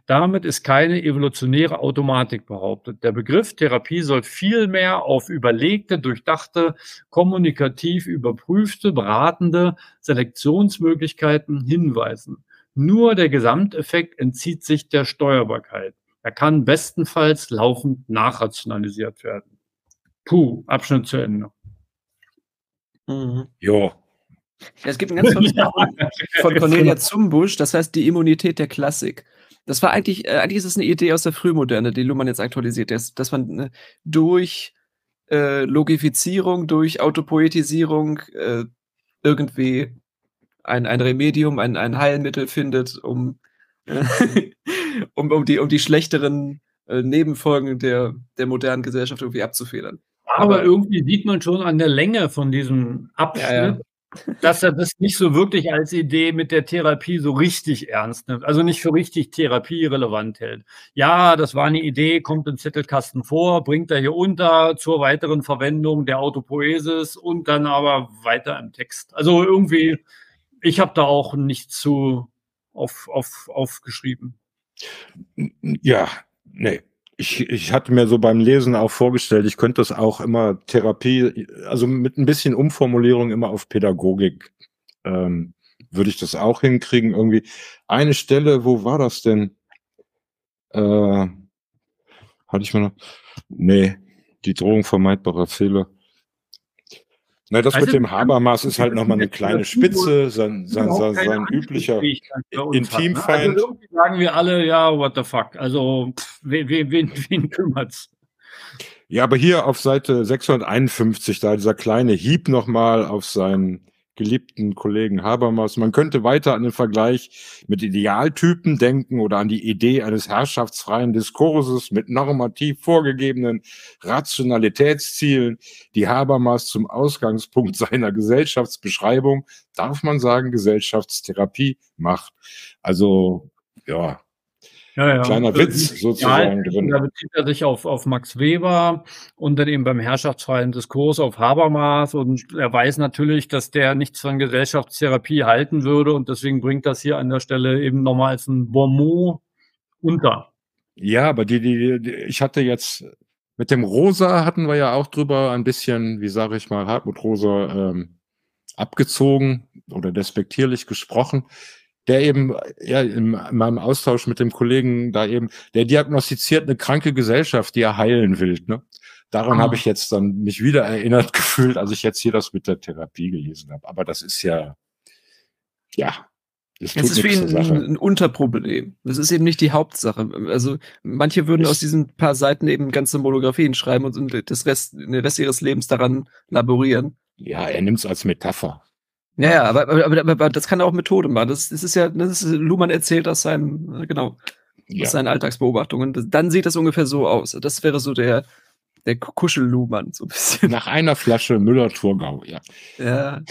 Damit ist keine evolutionäre Automatik behauptet. Der Begriff Therapie soll vielmehr auf überlegte, durchdachte, kommunikativ überprüfte, beratende Selektionsmöglichkeiten hinweisen. Nur der Gesamteffekt entzieht sich der Steuerbarkeit. Er kann bestenfalls laufend nachrationalisiert werden. Puh, Abschnitt zu Ende. Mhm. Ja, es gibt ein ganz tolles ja, von Cornelia Zumbusch, das heißt die Immunität der Klassik. Das war eigentlich, äh, eigentlich ist es eine Idee aus der Frühmoderne, die Luhmann jetzt aktualisiert, dass, dass man äh, durch äh, Logifizierung, durch Autopoetisierung äh, irgendwie ein, ein Remedium, ein, ein Heilmittel findet, um, um, um, die, um die schlechteren äh, Nebenfolgen der, der modernen Gesellschaft irgendwie abzufedern. Aber, Aber, irgendwie sieht man schon an der Länge von diesem Abschnitt, ja, ja dass er das nicht so wirklich als Idee mit der Therapie so richtig ernst nimmt, also nicht für richtig therapierelevant hält. Ja, das war eine Idee, kommt im Zettelkasten vor, bringt er hier unter zur weiteren Verwendung der Autopoesis und dann aber weiter im Text. Also irgendwie, ich habe da auch nichts zu auf, auf, aufgeschrieben. Ja, nee, ich, ich hatte mir so beim Lesen auch vorgestellt, ich könnte das auch immer Therapie, also mit ein bisschen Umformulierung immer auf Pädagogik, ähm, würde ich das auch hinkriegen. Irgendwie eine Stelle, wo war das denn? Äh, hatte ich mir noch? Nee, die Drohung vermeidbarer Fehler. Na, das also, mit dem Habermas ist halt nochmal eine kleine Spitze, sein, sein, sein, sein üblicher Intimfeind. Also irgendwie sagen wir alle, ja, what the fuck. Also, pff, wen, wen, wen kümmert's? Ja, aber hier auf Seite 651, da dieser kleine Hieb nochmal auf seinen geliebten Kollegen Habermas. Man könnte weiter an den Vergleich mit Idealtypen denken oder an die Idee eines herrschaftsfreien Diskurses mit normativ vorgegebenen Rationalitätszielen, die Habermas zum Ausgangspunkt seiner Gesellschaftsbeschreibung, darf man sagen, Gesellschaftstherapie macht. Also, ja, ja, ja. Kleiner also, Witz sozusagen ja, drin. Da bezieht er sich auf, auf Max Weber und dann eben beim herrschaftsfreien Diskurs auf Habermas und er weiß natürlich, dass der nichts von Gesellschaftstherapie halten würde und deswegen bringt das hier an der Stelle eben nochmal als ein Bonmot unter. Ja, aber die, die, die, ich hatte jetzt mit dem Rosa hatten wir ja auch drüber ein bisschen, wie sage ich mal, Hartmut Rosa ähm, abgezogen oder despektierlich gesprochen der eben ja in, in meinem Austausch mit dem Kollegen da eben, der diagnostiziert eine kranke Gesellschaft, die er heilen will. Ne? Daran ah. habe ich jetzt dann mich wieder erinnert gefühlt, als ich jetzt hier das mit der Therapie gelesen habe. Aber das ist ja, ja, das, ist für ihn ein, ein, Unterproblem. Das ist eben nicht die Hauptsache. Also manche würden ich aus diesen paar Seiten eben ganze Monographien schreiben und das Rest, den Rest ihres Lebens daran laborieren. Ja, er nimmt es als Metapher. Ja, ja, aber, aber, aber, aber das kann auch Methode machen. Das, das ist ja, das ist, Luhmann erzählt aus seinem, genau, ja. aus seinen Alltagsbeobachtungen. Dann sieht das ungefähr so aus. Das wäre so der, der Kuschelluhmann, so ein bisschen. Nach einer Flasche Müller-Thurgau, ja. Ja.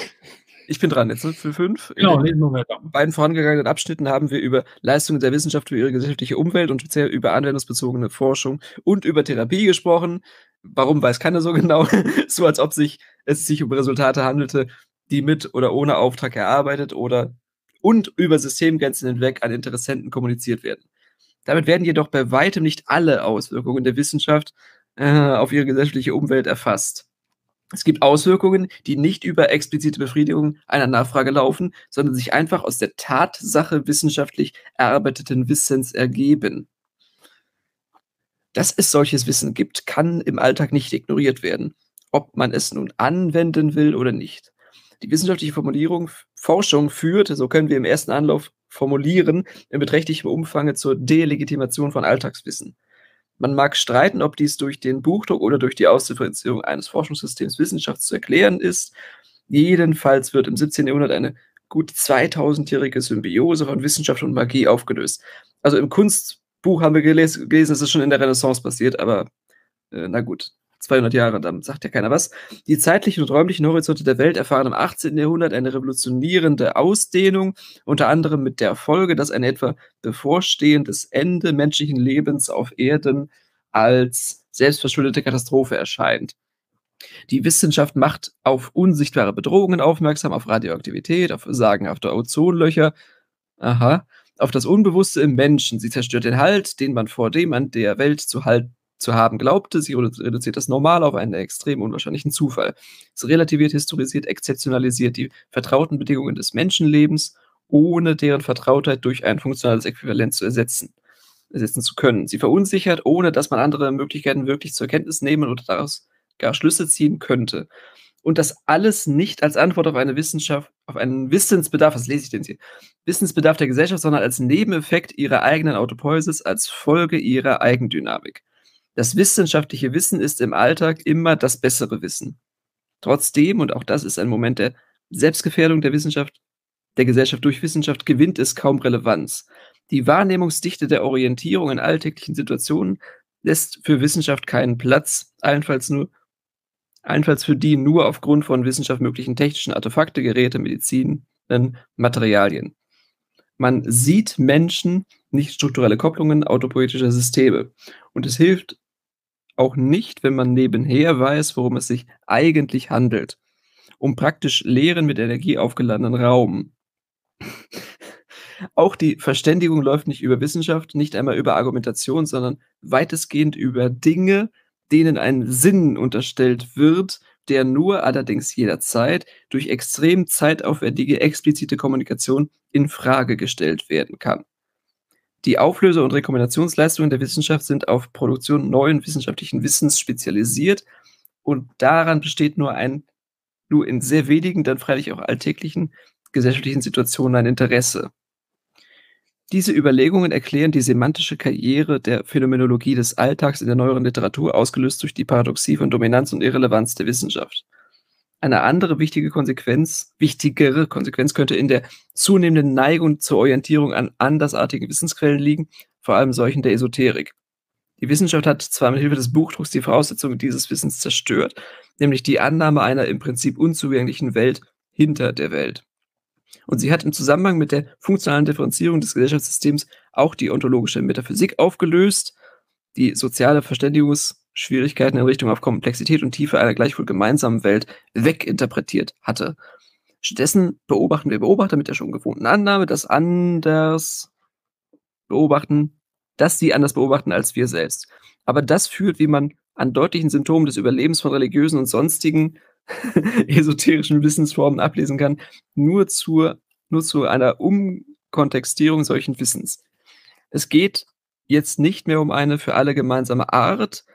Ich bin dran jetzt, ne? Für fünf. Genau, In den beiden vorangegangenen Abschnitten haben wir über Leistungen der Wissenschaft für ihre gesellschaftliche Umwelt und speziell über anwendungsbezogene Forschung und über Therapie gesprochen. Warum weiß keiner so genau? so als ob sich, es sich um Resultate handelte, die mit oder ohne Auftrag erarbeitet oder und über Systemgrenzen hinweg an Interessenten kommuniziert werden. Damit werden jedoch bei weitem nicht alle Auswirkungen der Wissenschaft äh, auf ihre gesellschaftliche Umwelt erfasst. Es gibt Auswirkungen, die nicht über explizite Befriedigung einer Nachfrage laufen, sondern sich einfach aus der Tatsache wissenschaftlich erarbeiteten Wissens ergeben. Dass es solches Wissen gibt, kann im Alltag nicht ignoriert werden, ob man es nun anwenden will oder nicht. Die wissenschaftliche Formulierung, Forschung führt, so können wir im ersten Anlauf formulieren, in beträchtlichem Umfang zur Delegitimation von Alltagswissen. Man mag streiten, ob dies durch den Buchdruck oder durch die Ausdifferenzierung eines Forschungssystems Wissenschaft zu erklären ist. Jedenfalls wird im 17. Jahrhundert eine gut 2000-jährige Symbiose von Wissenschaft und Magie aufgelöst. Also im Kunstbuch haben wir gelesen, gelesen es ist schon in der Renaissance passiert, aber äh, na gut, 200 Jahre, dann sagt ja keiner was. Die zeitlichen und räumlichen Horizonte der Welt erfahren im 18. Jahrhundert eine revolutionierende Ausdehnung, unter anderem mit der Folge, dass ein etwa bevorstehendes Ende menschlichen Lebens auf Erden als selbstverschuldete Katastrophe erscheint. Die Wissenschaft macht auf unsichtbare Bedrohungen aufmerksam, auf Radioaktivität, auf sagenhafte Ozonlöcher, aha, auf das Unbewusste im Menschen. Sie zerstört den Halt, den man vor dem an der Welt zu halten zu haben glaubte. Sie reduziert das Normal auf einen extrem unwahrscheinlichen Zufall. Sie relativiert, historisiert, exzeptionalisiert die vertrauten Bedingungen des Menschenlebens, ohne deren Vertrautheit durch ein funktionales Äquivalent zu ersetzen, ersetzen zu können. Sie verunsichert, ohne dass man andere Möglichkeiten wirklich zur Kenntnis nehmen oder daraus gar Schlüsse ziehen könnte. Und das alles nicht als Antwort auf eine Wissenschaft, auf einen Wissensbedarf, was lese ich denn hier? Wissensbedarf der Gesellschaft, sondern als Nebeneffekt ihrer eigenen Autopoiesis, als Folge ihrer Eigendynamik. Das wissenschaftliche Wissen ist im Alltag immer das bessere Wissen. Trotzdem, und auch das ist ein Moment der Selbstgefährdung der Wissenschaft, der Gesellschaft durch Wissenschaft, gewinnt es kaum Relevanz. Die Wahrnehmungsdichte der Orientierung in alltäglichen Situationen lässt für Wissenschaft keinen Platz, allenfalls nur allenfalls für die nur aufgrund von Wissenschaft möglichen technischen Artefakte, Geräte, Medizin, Materialien. Man sieht Menschen, nicht strukturelle Kopplungen autopoetischer Systeme. Und es hilft auch nicht, wenn man nebenher weiß, worum es sich eigentlich handelt. Um praktisch leeren mit Energie aufgeladenen Raum. Auch die Verständigung läuft nicht über Wissenschaft, nicht einmal über Argumentation, sondern weitestgehend über Dinge, denen ein Sinn unterstellt wird, der nur allerdings jederzeit durch extrem zeitaufwendige explizite Kommunikation in Frage gestellt werden kann. Die Auflöse- und Rekombinationsleistungen der Wissenschaft sind auf Produktion neuen wissenschaftlichen Wissens spezialisiert und daran besteht nur ein, nur in sehr wenigen, dann freilich auch alltäglichen gesellschaftlichen Situationen ein Interesse. Diese Überlegungen erklären die semantische Karriere der Phänomenologie des Alltags in der neueren Literatur, ausgelöst durch die Paradoxie von Dominanz und Irrelevanz der Wissenschaft. Eine andere wichtige Konsequenz, wichtigere Konsequenz könnte in der zunehmenden Neigung zur Orientierung an andersartigen Wissensquellen liegen, vor allem solchen der Esoterik. Die Wissenschaft hat zwar mit Hilfe des Buchdrucks die Voraussetzungen dieses Wissens zerstört, nämlich die Annahme einer im Prinzip unzugänglichen Welt hinter der Welt. Und sie hat im Zusammenhang mit der funktionalen Differenzierung des Gesellschaftssystems auch die ontologische Metaphysik aufgelöst, die soziale Verständigungs- Schwierigkeiten in Richtung auf Komplexität und Tiefe einer gleichwohl gemeinsamen Welt weginterpretiert hatte. Stattdessen beobachten wir Beobachter mit der schon gewohnten Annahme, dass anders beobachten, dass sie anders beobachten als wir selbst. Aber das führt, wie man an deutlichen Symptomen des Überlebens von religiösen und sonstigen esoterischen Wissensformen ablesen kann, nur, zur, nur zu einer Umkontextierung solchen Wissens. Es geht jetzt nicht mehr um eine für alle gemeinsame Art,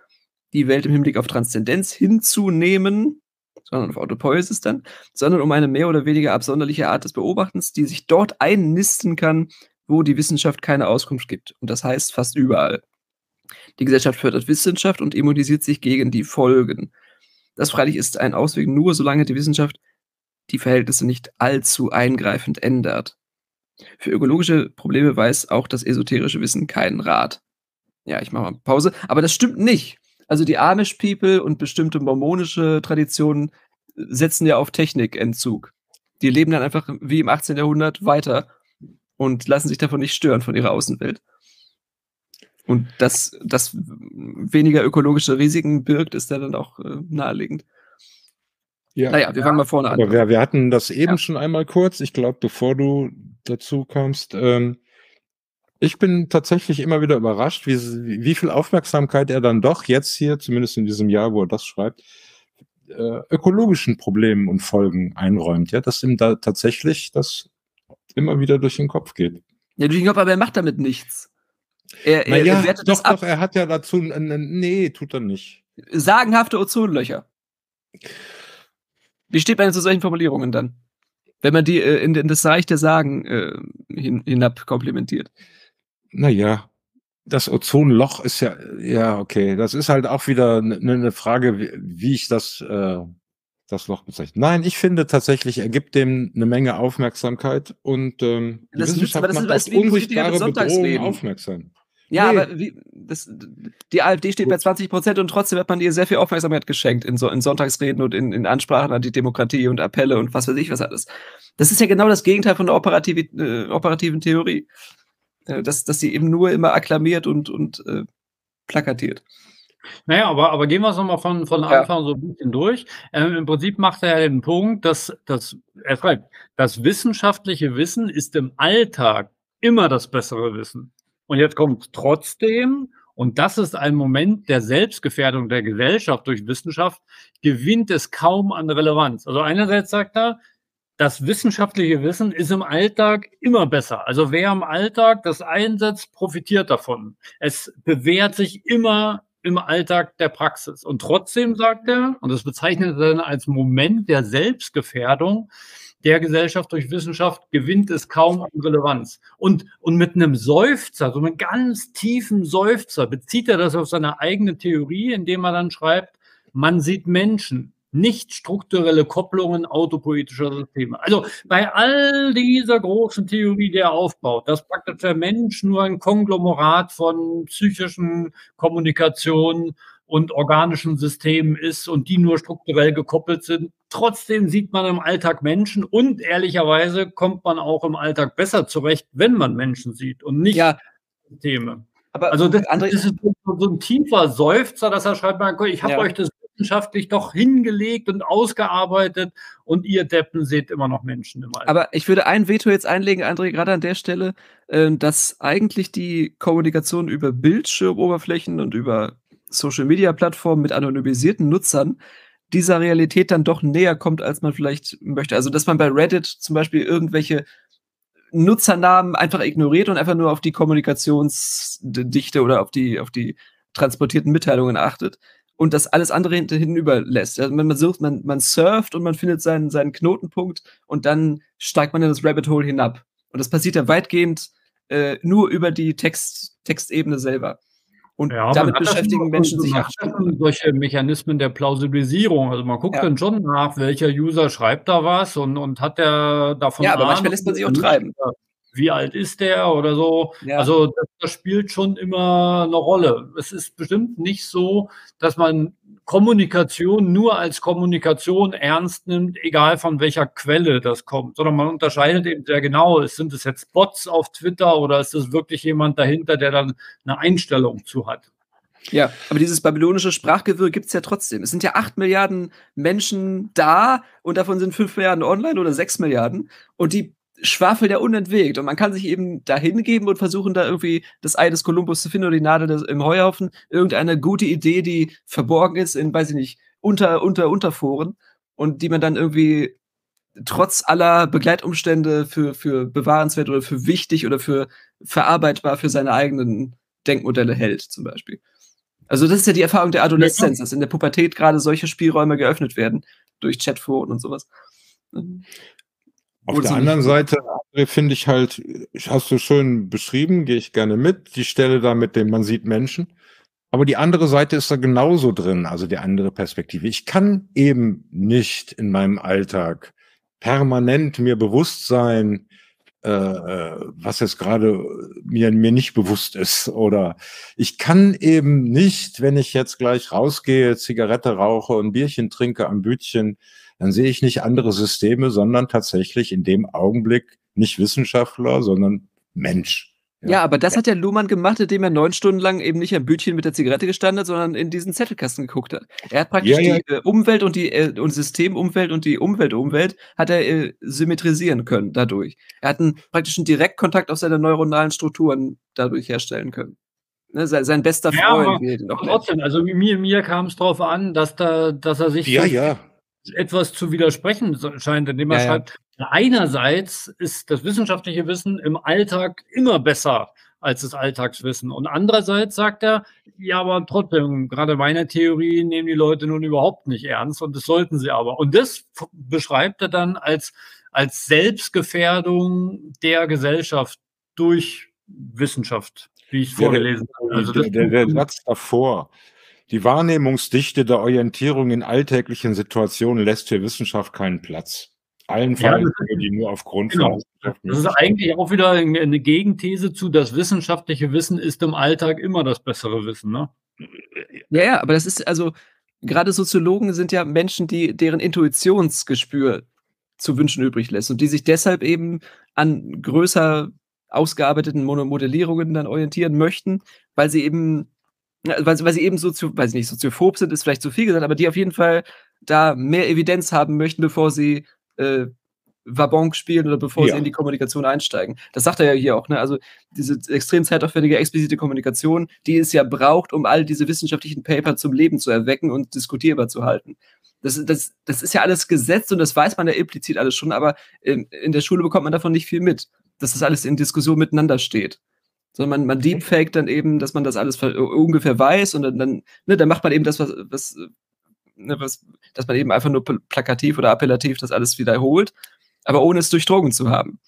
die Welt im Hinblick auf Transzendenz hinzunehmen, sondern auf Autopoiesis dann, sondern um eine mehr oder weniger absonderliche Art des Beobachtens, die sich dort einnisten kann, wo die Wissenschaft keine Auskunft gibt. Und das heißt fast überall. Die Gesellschaft fördert Wissenschaft und immunisiert sich gegen die Folgen. Das freilich ist ein Ausweg nur, solange die Wissenschaft die Verhältnisse nicht allzu eingreifend ändert. Für ökologische Probleme weiß auch das esoterische Wissen keinen Rat. Ja, ich mache mal Pause. Aber das stimmt nicht. Also die Amish People und bestimmte mormonische Traditionen setzen ja auf Technikentzug. Die leben dann einfach wie im 18. Jahrhundert weiter und lassen sich davon nicht stören von ihrer Außenwelt. Und dass das weniger ökologische Risiken birgt, ist da dann auch äh, naheliegend. Ja. Naja, wir fangen mal vorne an. Wir, wir hatten das eben Ja. schon einmal kurz. Ich glaube, bevor du dazu kommst, ähm, ich bin tatsächlich immer wieder überrascht, wie, wie viel Aufmerksamkeit er dann doch jetzt hier, zumindest in diesem Jahr, wo er das schreibt, äh, ökologischen Problemen und Folgen einräumt. Ja, dass ihm da tatsächlich das immer wieder durch den Kopf geht. Ja, durch den Kopf, aber er macht damit nichts. Er, er, Naja, er wertet doch, das ab. doch, er hat ja dazu, nee, tut er nicht. Sagenhafte Ozonlöcher. Wie steht man denn zu solchen Formulierungen dann? Wenn man die äh, in, in das Reich der Sagen äh, hin, hinab komplimentiert. Naja, das Ozonloch ist ja, ja, okay, das ist halt auch wieder eine ne Frage, wie, wie ich das, äh, das Loch bezeichne. Nein, ich finde tatsächlich, er gibt dem eine Menge Aufmerksamkeit und ähm, die Das ist- Wissenschaft aber das ist- macht das ist auf unsichtbare Bedrohungen Sonntagsreden. aufmerksam. Ja, Nee. aber wie, das, die AfD steht bei 20 Prozent und trotzdem hat man ihr sehr viel Aufmerksamkeit geschenkt in, so, in Sonntagsreden und in, in Ansprachen an die Demokratie und Appelle und was weiß ich was alles. Das ist ja genau das Gegenteil von der operative, äh, operativen Theorie. Äh, dass, dass sie eben nur immer akklamiert und, und äh, plakatiert. Naja, aber, aber gehen wir es nochmal von, von Ja. Anfang so ein bisschen durch. Ähm, Im Prinzip macht er ja den Punkt, dass, dass er schreibt, das wissenschaftliche Wissen ist im Alltag immer das bessere Wissen. Und jetzt kommt trotzdem, und das ist ein Moment der Selbstgefährdung der Gesellschaft durch Wissenschaft, gewinnt es kaum an Relevanz. Also einerseits sagt er, das wissenschaftliche Wissen ist im Alltag immer besser. Also wer im Alltag das einsetzt, profitiert davon. Es bewährt sich immer im Alltag der Praxis. Und trotzdem sagt er, und das bezeichnet er dann als Moment der Selbstgefährdung der Gesellschaft durch Wissenschaft, gewinnt es kaum an Relevanz. Und, und mit einem Seufzer, so einem ganz tiefen Seufzer, bezieht er das auf seine eigene Theorie, indem er dann schreibt, man sieht Menschen, nicht strukturelle Kopplungen autopoetischer Systeme. Also bei all dieser großen Theorie, die er aufbaut, dass praktisch der Mensch nur ein Konglomerat von psychischen Kommunikationen und organischen Systemen ist und die nur strukturell gekoppelt sind. Trotzdem sieht man im Alltag Menschen und ehrlicherweise kommt man auch im Alltag besser zurecht, wenn man Menschen sieht und nicht Ja, Systeme. aber Also das, André, das ist so ein tiefer Seufzer, dass er schreibt, ich habe Ja. euch das wissenschaftlich doch hingelegt und ausgearbeitet und ihr Deppen seht immer noch Menschen im Alltag. Aber ich würde ein Veto jetzt einlegen, André, gerade an der Stelle, äh, dass eigentlich die Kommunikation über Bildschirmoberflächen und über Social-Media-Plattformen mit anonymisierten Nutzern dieser Realität dann doch näher kommt, als man vielleicht möchte. Also, dass man bei Reddit zum Beispiel irgendwelche Nutzernamen einfach ignoriert und einfach nur auf die Kommunikationsdichte oder auf die, auf die transportierten Mitteilungen achtet und das alles andere hinten hinüber lässt. Also man, man, sucht, man, man surft und man findet seinen, seinen Knotenpunkt und dann steigt man in das Rabbit Hole hinab. Und das passiert ja weitgehend äh, nur über die Text, Textebene selber. Und Ja, damit das beschäftigen schon- Menschen sich acht schon solche Mechanismen der Plausibilisierung. Also man guckt Ja. dann schon nach, welcher User schreibt da was und, und hat der davon Ja, aber manchmal lässt man sich auch treiben. Wie alt ist der oder so? Ja. Also das, das spielt schon immer eine Rolle. Es ist bestimmt nicht so, dass man Kommunikation nur als Kommunikation ernst nimmt, egal von welcher Quelle das kommt, sondern man unterscheidet eben sehr genau, sind es jetzt Bots auf Twitter oder ist es wirklich jemand dahinter, der dann eine Einstellung zu hat? Ja, aber dieses babylonische Sprachgewirr gibt es ja trotzdem. Es sind ja acht Milliarden Menschen da und davon sind fünf Milliarden online oder sechs Milliarden und die schwafeln ja unentwegt und man kann sich eben da hingeben und versuchen da irgendwie das Ei des Kolumbus zu finden oder die Nadel des, im Heuhaufen, irgendeine gute Idee, die verborgen ist in, weiß ich nicht, unter, unter, Unterforen und die man dann irgendwie trotz aller Begleitumstände für, für bewahrenswert oder für wichtig oder für verarbeitbar für seine eigenen Denkmodelle hält, zum Beispiel. Also das ist ja die Erfahrung der Adoleszenz, dass in der Pubertät gerade solche Spielräume geöffnet werden durch Chatforen und sowas. Auf der anderen. Seite André, finde ich halt, hast du schön beschrieben, gehe ich gerne mit, die Stelle da mit dem, man sieht Menschen. Aber die andere Seite ist da genauso drin, also die andere Perspektive. Ich kann eben nicht in meinem Alltag permanent mir bewusst sein, äh, äh, was jetzt gerade mir, mir nicht bewusst ist. Oder ich kann eben nicht, wenn ich jetzt gleich rausgehe, Zigarette rauche und Bierchen trinke am Bütchen, dann sehe ich nicht andere Systeme, sondern tatsächlich in dem Augenblick nicht Wissenschaftler, sondern Mensch. Ja, ja, aber das hat ja Luhmann gemacht, indem er neun Stunden lang eben nicht am Bütchen mit der Zigarette gestanden hat, sondern in diesen Zettelkasten geguckt hat. Er hat praktisch ja, ja. die äh, Umwelt und die äh, und Systemumwelt und die Umweltumwelt hat er äh, symmetrisieren können dadurch. Er hat einen praktischen Direktkontakt auf seine neuronalen Strukturen dadurch herstellen können. Ne, sein, sein, bester Freund. Aber trotzdem, also mir, mir kam es darauf an, dass da, dass er sich ja, ja. Etwas zu widersprechen scheint, indem er schreibt, Einerseits ist das wissenschaftliche Wissen im Alltag immer besser als das Alltagswissen. Und andererseits sagt er, ja, aber trotzdem, gerade meine Theorie nehmen die Leute nun überhaupt nicht ernst und das sollten sie aber. Und das beschreibt er dann als, als Selbstgefährdung der Gesellschaft durch Wissenschaft, wie ich es vorgelesen habe. Also der, der, der Satz davor, die Wahrnehmungsdichte der Orientierung in alltäglichen Situationen lässt für Wissenschaft keinen Platz. Allenfalls, ja, die nur aufgrund genau. von Das ist eigentlich auch wieder eine Gegenthese zu, das wissenschaftliche Wissen ist im Alltag immer das bessere Wissen, ne? Ja, ja, aber das ist also, gerade Soziologen sind ja Menschen, die deren Intuitionsgespür zu wünschen übrig lässt und die sich deshalb eben an größer ausgearbeiteten Modellierungen dann orientieren möchten, weil sie eben, weil, weil sie eben so zu, weiß ich nicht, soziophob sind, ist vielleicht zu viel gesagt, aber die auf jeden Fall da mehr Evidenz haben möchten, bevor sie äh, Wabonk spielen oder bevor ja. sie in die Kommunikation einsteigen. Das sagt er ja hier auch, ne? Also diese extrem zeitaufwendige, explizite Kommunikation, die es ja braucht, um all diese wissenschaftlichen Paper zum Leben zu erwecken und diskutierbar zu halten. Das, das, das ist ja alles gesetzt und das weiß man ja implizit alles schon, aber in, in der Schule bekommt man davon nicht viel mit, dass das alles in Diskussion miteinander steht. Sondern man, man deepfaked dann eben, dass man das alles ungefähr weiß und dann, dann, ne, dann macht man eben das, was, was ne, was, dass man eben einfach nur plakativ oder appellativ das alles wiederholt, aber ohne es durchdrungen zu haben.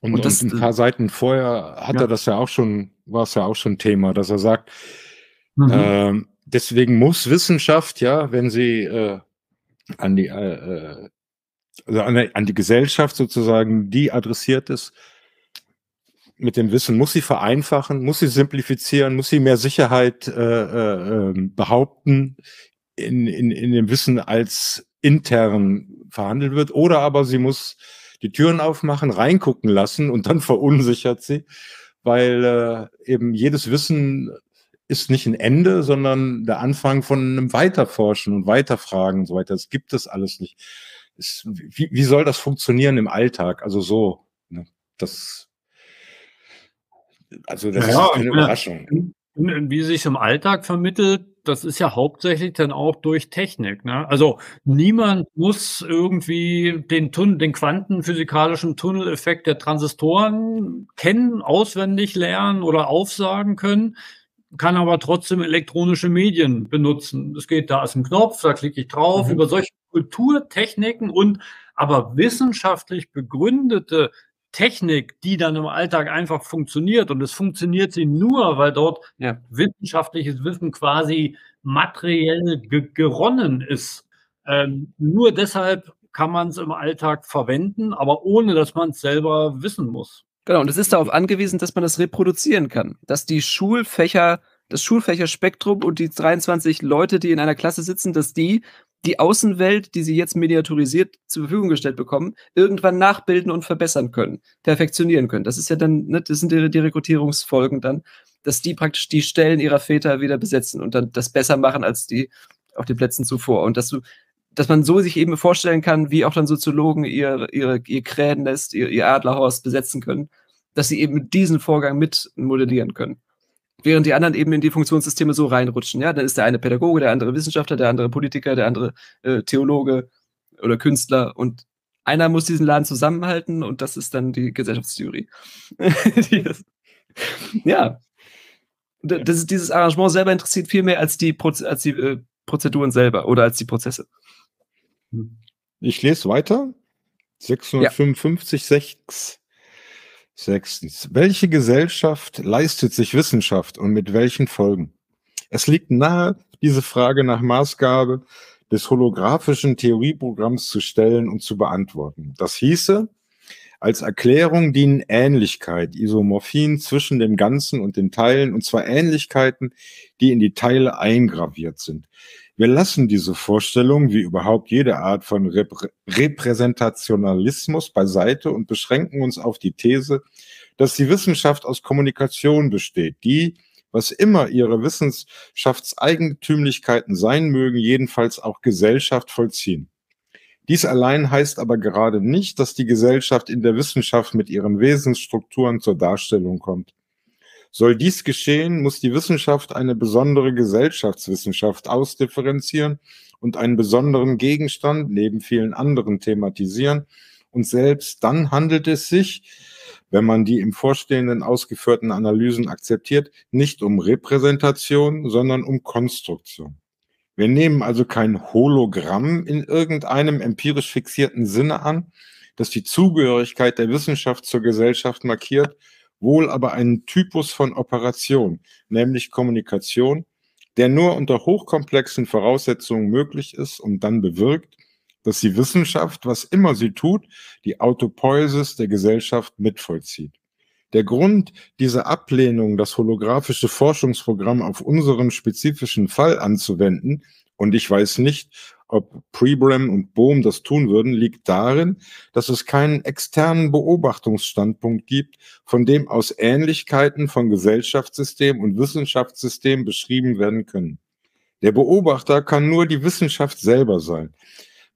Und, und, das, und ein paar Seiten vorher hat ja. er das ja auch schon, war es ja auch schon Thema, dass er sagt, mhm. äh, deswegen muss Wissenschaft, ja, wenn sie äh, an die äh, äh also an, an die Gesellschaft sozusagen, die adressiert ist, mit dem Wissen, muss sie vereinfachen, muss sie simplifizieren, muss sie mehr Sicherheit äh, äh, ähm, behaupten in, in, in dem Wissen als intern verhandelt wird, oder aber sie muss die Türen aufmachen, reingucken lassen und dann verunsichert sie, weil äh, eben jedes Wissen ist nicht ein Ende, sondern der Anfang von einem Weiterforschen und Weiterfragen und so weiter. Das gibt es alles nicht. Es, wie, wie soll das funktionieren im Alltag? Also so, ne? das, also das ja, ist eine Überraschung. Wie sich im Alltag vermittelt, das ist ja hauptsächlich dann auch durch Technik. Ne? Also niemand muss irgendwie den, Tun den quantenphysikalischen Tunneleffekt der Transistoren kennen, auswendig lernen oder aufsagen können, kann aber trotzdem elektronische Medien benutzen. Es geht, da ist ein Knopf, da klicke ich drauf, mhm. über solche Kulturtechniken und aber wissenschaftlich begründete Technik, die dann im Alltag einfach funktioniert. Und es funktioniert sie nur, weil dort ja. wissenschaftliches Wissen quasi materiell ge geronnen ist. Ähm, nur deshalb kann man es im Alltag verwenden, aber ohne dass man es selber wissen muss. Genau, und es ist darauf angewiesen, dass man das reproduzieren kann. Dass die Schulfächer, das Schulfächerspektrum und die 23 Leute, die in einer Klasse sitzen, dass die die Außenwelt, die sie jetzt miniaturisiert zur Verfügung gestellt bekommen, irgendwann nachbilden und verbessern können, perfektionieren können. Das ist ja dann, ne, das sind die, die Rekrutierungsfolgen dann, dass die praktisch die Stellen ihrer Väter wieder besetzen und dann das besser machen als die auf den Plätzen zuvor. Und dass du, dass man so sich eben vorstellen kann, wie auch dann Soziologen ihr, ihre, ihr Krähennest, ihr, ihr Adlerhorst besetzen können, dass sie eben diesen Vorgang mit modellieren können während die anderen eben in die Funktionssysteme so reinrutschen. Ja, dann ist der eine Pädagoge, der andere Wissenschaftler, der andere Politiker, der andere äh, Theologe oder Künstler und einer muss diesen Laden zusammenhalten und das ist dann die Gesellschaftstheorie. ja. Das ist, dieses Arrangement selber interessiert viel mehr als die, Proz als die äh, Prozeduren selber oder als die Prozesse. Ich lese weiter. 655, ja. 6. Sechstens. Welche Gesellschaft leistet sich Wissenschaft und mit welchen Folgen? Es liegt nahe, diese Frage nach Maßgabe des holographischen Theorieprogramms zu stellen und zu beantworten. Das hieße, Als Erklärung dienen Ähnlichkeit, Isomorphien zwischen dem Ganzen und den Teilen, und zwar Ähnlichkeiten, die in die Teile eingraviert sind. Wir lassen diese Vorstellung, wie überhaupt jede Art von Reprä Repräsentationalismus beiseite und beschränken uns auf die These, dass die Wissenschaft aus Kommunikation besteht, die, was immer ihre Wissenschaftseigentümlichkeiten sein mögen, jedenfalls auch Gesellschaft vollziehen. Dies allein heißt aber gerade nicht, dass die Gesellschaft in der Wissenschaft mit ihren Wesensstrukturen zur Darstellung kommt. Soll dies geschehen, muss die Wissenschaft eine besondere Gesellschaftswissenschaft ausdifferenzieren und einen besonderen Gegenstand neben vielen anderen thematisieren. Und selbst dann handelt es sich, wenn man die im Vorstehenden ausgeführten Analysen akzeptiert, nicht um Repräsentation, sondern um Konstruktion. Wir nehmen also kein Hologramm in irgendeinem empirisch fixierten Sinne an, das die Zugehörigkeit der Wissenschaft zur Gesellschaft markiert, wohl aber einen Typus von Operation, nämlich Kommunikation, der nur unter hochkomplexen Voraussetzungen möglich ist und dann bewirkt, dass die Wissenschaft, was immer sie tut, die Autopoiesis der Gesellschaft mitvollzieht. Der Grund dieser Ablehnung, das holographische Forschungsprogramm auf unseren spezifischen Fall anzuwenden, und ich weiß nicht, ob Prebrem und Bohm das tun würden, liegt darin, dass es keinen externen Beobachtungsstandpunkt gibt, von dem aus Ähnlichkeiten von Gesellschaftssystem und Wissenschaftssystem beschrieben werden können. Der Beobachter kann nur die Wissenschaft selber sein.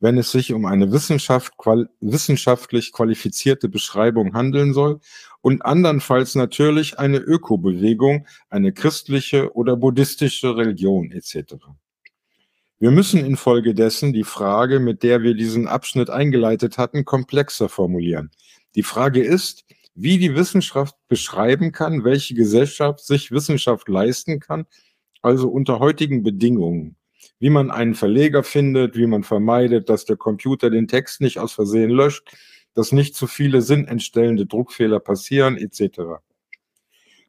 Wenn es sich um eine Wissenschaft, qual wissenschaftlich qualifizierte Beschreibung handeln soll und andernfalls natürlich eine Ökobewegung, eine christliche oder buddhistische Religion etc. Wir müssen infolgedessen die Frage, mit der wir diesen Abschnitt eingeleitet hatten, komplexer formulieren. Die Frage ist, wie die Wissenschaft beschreiben kann, welche Gesellschaft sich Wissenschaft leisten kann, also unter heutigen Bedingungen. Wie man einen Verleger findet, wie man vermeidet, dass der Computer den Text nicht aus Versehen löscht, dass nicht zu viele sinnentstellende Druckfehler passieren, etc.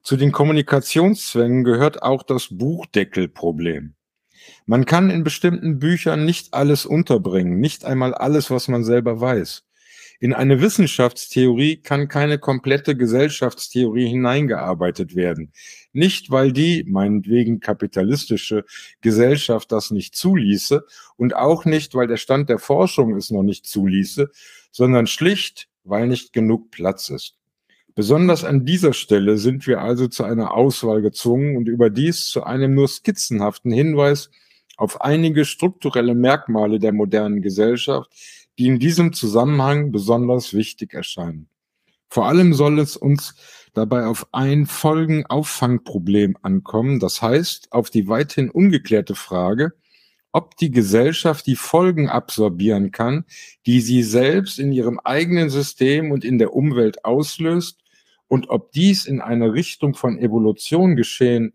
Zu den Kommunikationszwängen gehört auch das Buchdeckelproblem. Man kann in bestimmten Büchern nicht alles unterbringen, nicht einmal alles, was man selber weiß. In eine Wissenschaftstheorie kann keine komplette Gesellschaftstheorie hineingearbeitet werden. Nicht, weil die, meinetwegen kapitalistische Gesellschaft das nicht zuließe und auch nicht, weil der Stand der Forschung es noch nicht zuließe, sondern schlicht, weil nicht genug Platz ist. Besonders an dieser Stelle sind wir also zu einer Auswahl gezwungen und überdies zu einem nur skizzenhaften Hinweis auf einige strukturelle Merkmale der modernen Gesellschaft, die in diesem Zusammenhang besonders wichtig erscheinen. Vor allem soll es uns dabei auf ein Folgenauffangproblem ankommen, das heißt auf die weithin ungeklärte Frage, ob die Gesellschaft die Folgen absorbieren kann, die sie selbst in ihrem eigenen System und in der Umwelt auslöst und ob dies in einer Richtung von Evolution geschehen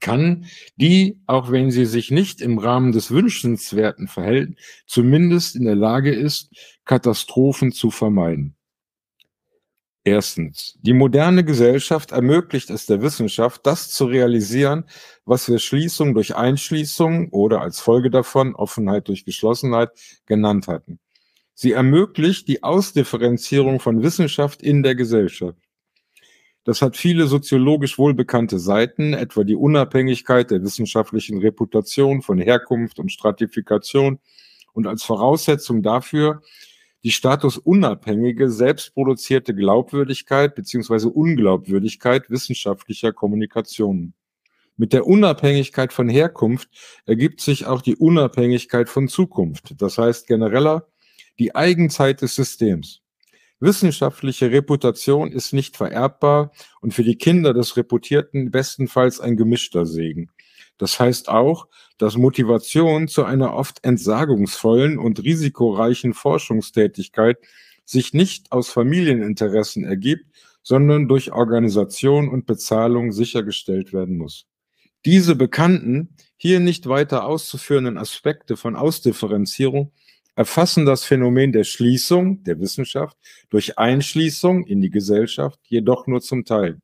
kann, die, auch wenn sie sich nicht im Rahmen des Wünschenswerten verhält, zumindest in der Lage ist, Katastrophen zu vermeiden. Erstens. Die moderne Gesellschaft ermöglicht es der Wissenschaft, das zu realisieren, was wir Schließung durch Einschließung oder als Folge davon Offenheit durch Geschlossenheit genannt hatten. Sie ermöglicht die Ausdifferenzierung von Wissenschaft in der Gesellschaft. Das hat viele soziologisch wohlbekannte Seiten, etwa die Unabhängigkeit der wissenschaftlichen Reputation von Herkunft und Stratifikation und als Voraussetzung dafür die statusunabhängige, selbstproduzierte Glaubwürdigkeit bzw. Unglaubwürdigkeit wissenschaftlicher Kommunikationen. Mit der Unabhängigkeit von Herkunft ergibt sich auch die Unabhängigkeit von Zukunft, das heißt genereller die Eigenzeit des Systems. Wissenschaftliche Reputation ist nicht vererbbar und für die Kinder des Reputierten bestenfalls ein gemischter Segen. Das heißt auch, dass Motivation zu einer oft entsagungsvollen und risikoreichen Forschungstätigkeit sich nicht aus Familieninteressen ergibt, sondern durch Organisation und Bezahlung sichergestellt werden muss. Diese bekannten, hier nicht weiter auszuführenden Aspekte von Ausdifferenzierung erfassen das Phänomen der Schließung der Wissenschaft durch Einschließung in die Gesellschaft jedoch nur zum Teil.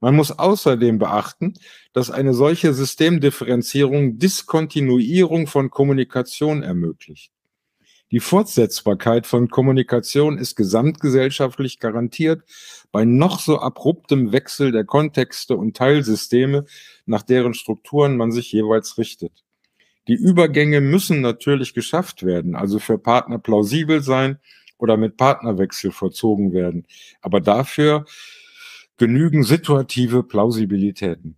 Man muss außerdem beachten, dass eine solche Systemdifferenzierung Diskontinuierung von Kommunikation ermöglicht. Die Fortsetzbarkeit von Kommunikation ist gesamtgesellschaftlich garantiert bei noch so abruptem Wechsel der Kontexte und Teilsysteme, nach deren Strukturen man sich jeweils richtet. Die Übergänge müssen natürlich geschafft werden, also für Partner plausibel sein oder mit Partnerwechsel vollzogen werden. Aber dafür genügen situative Plausibilitäten.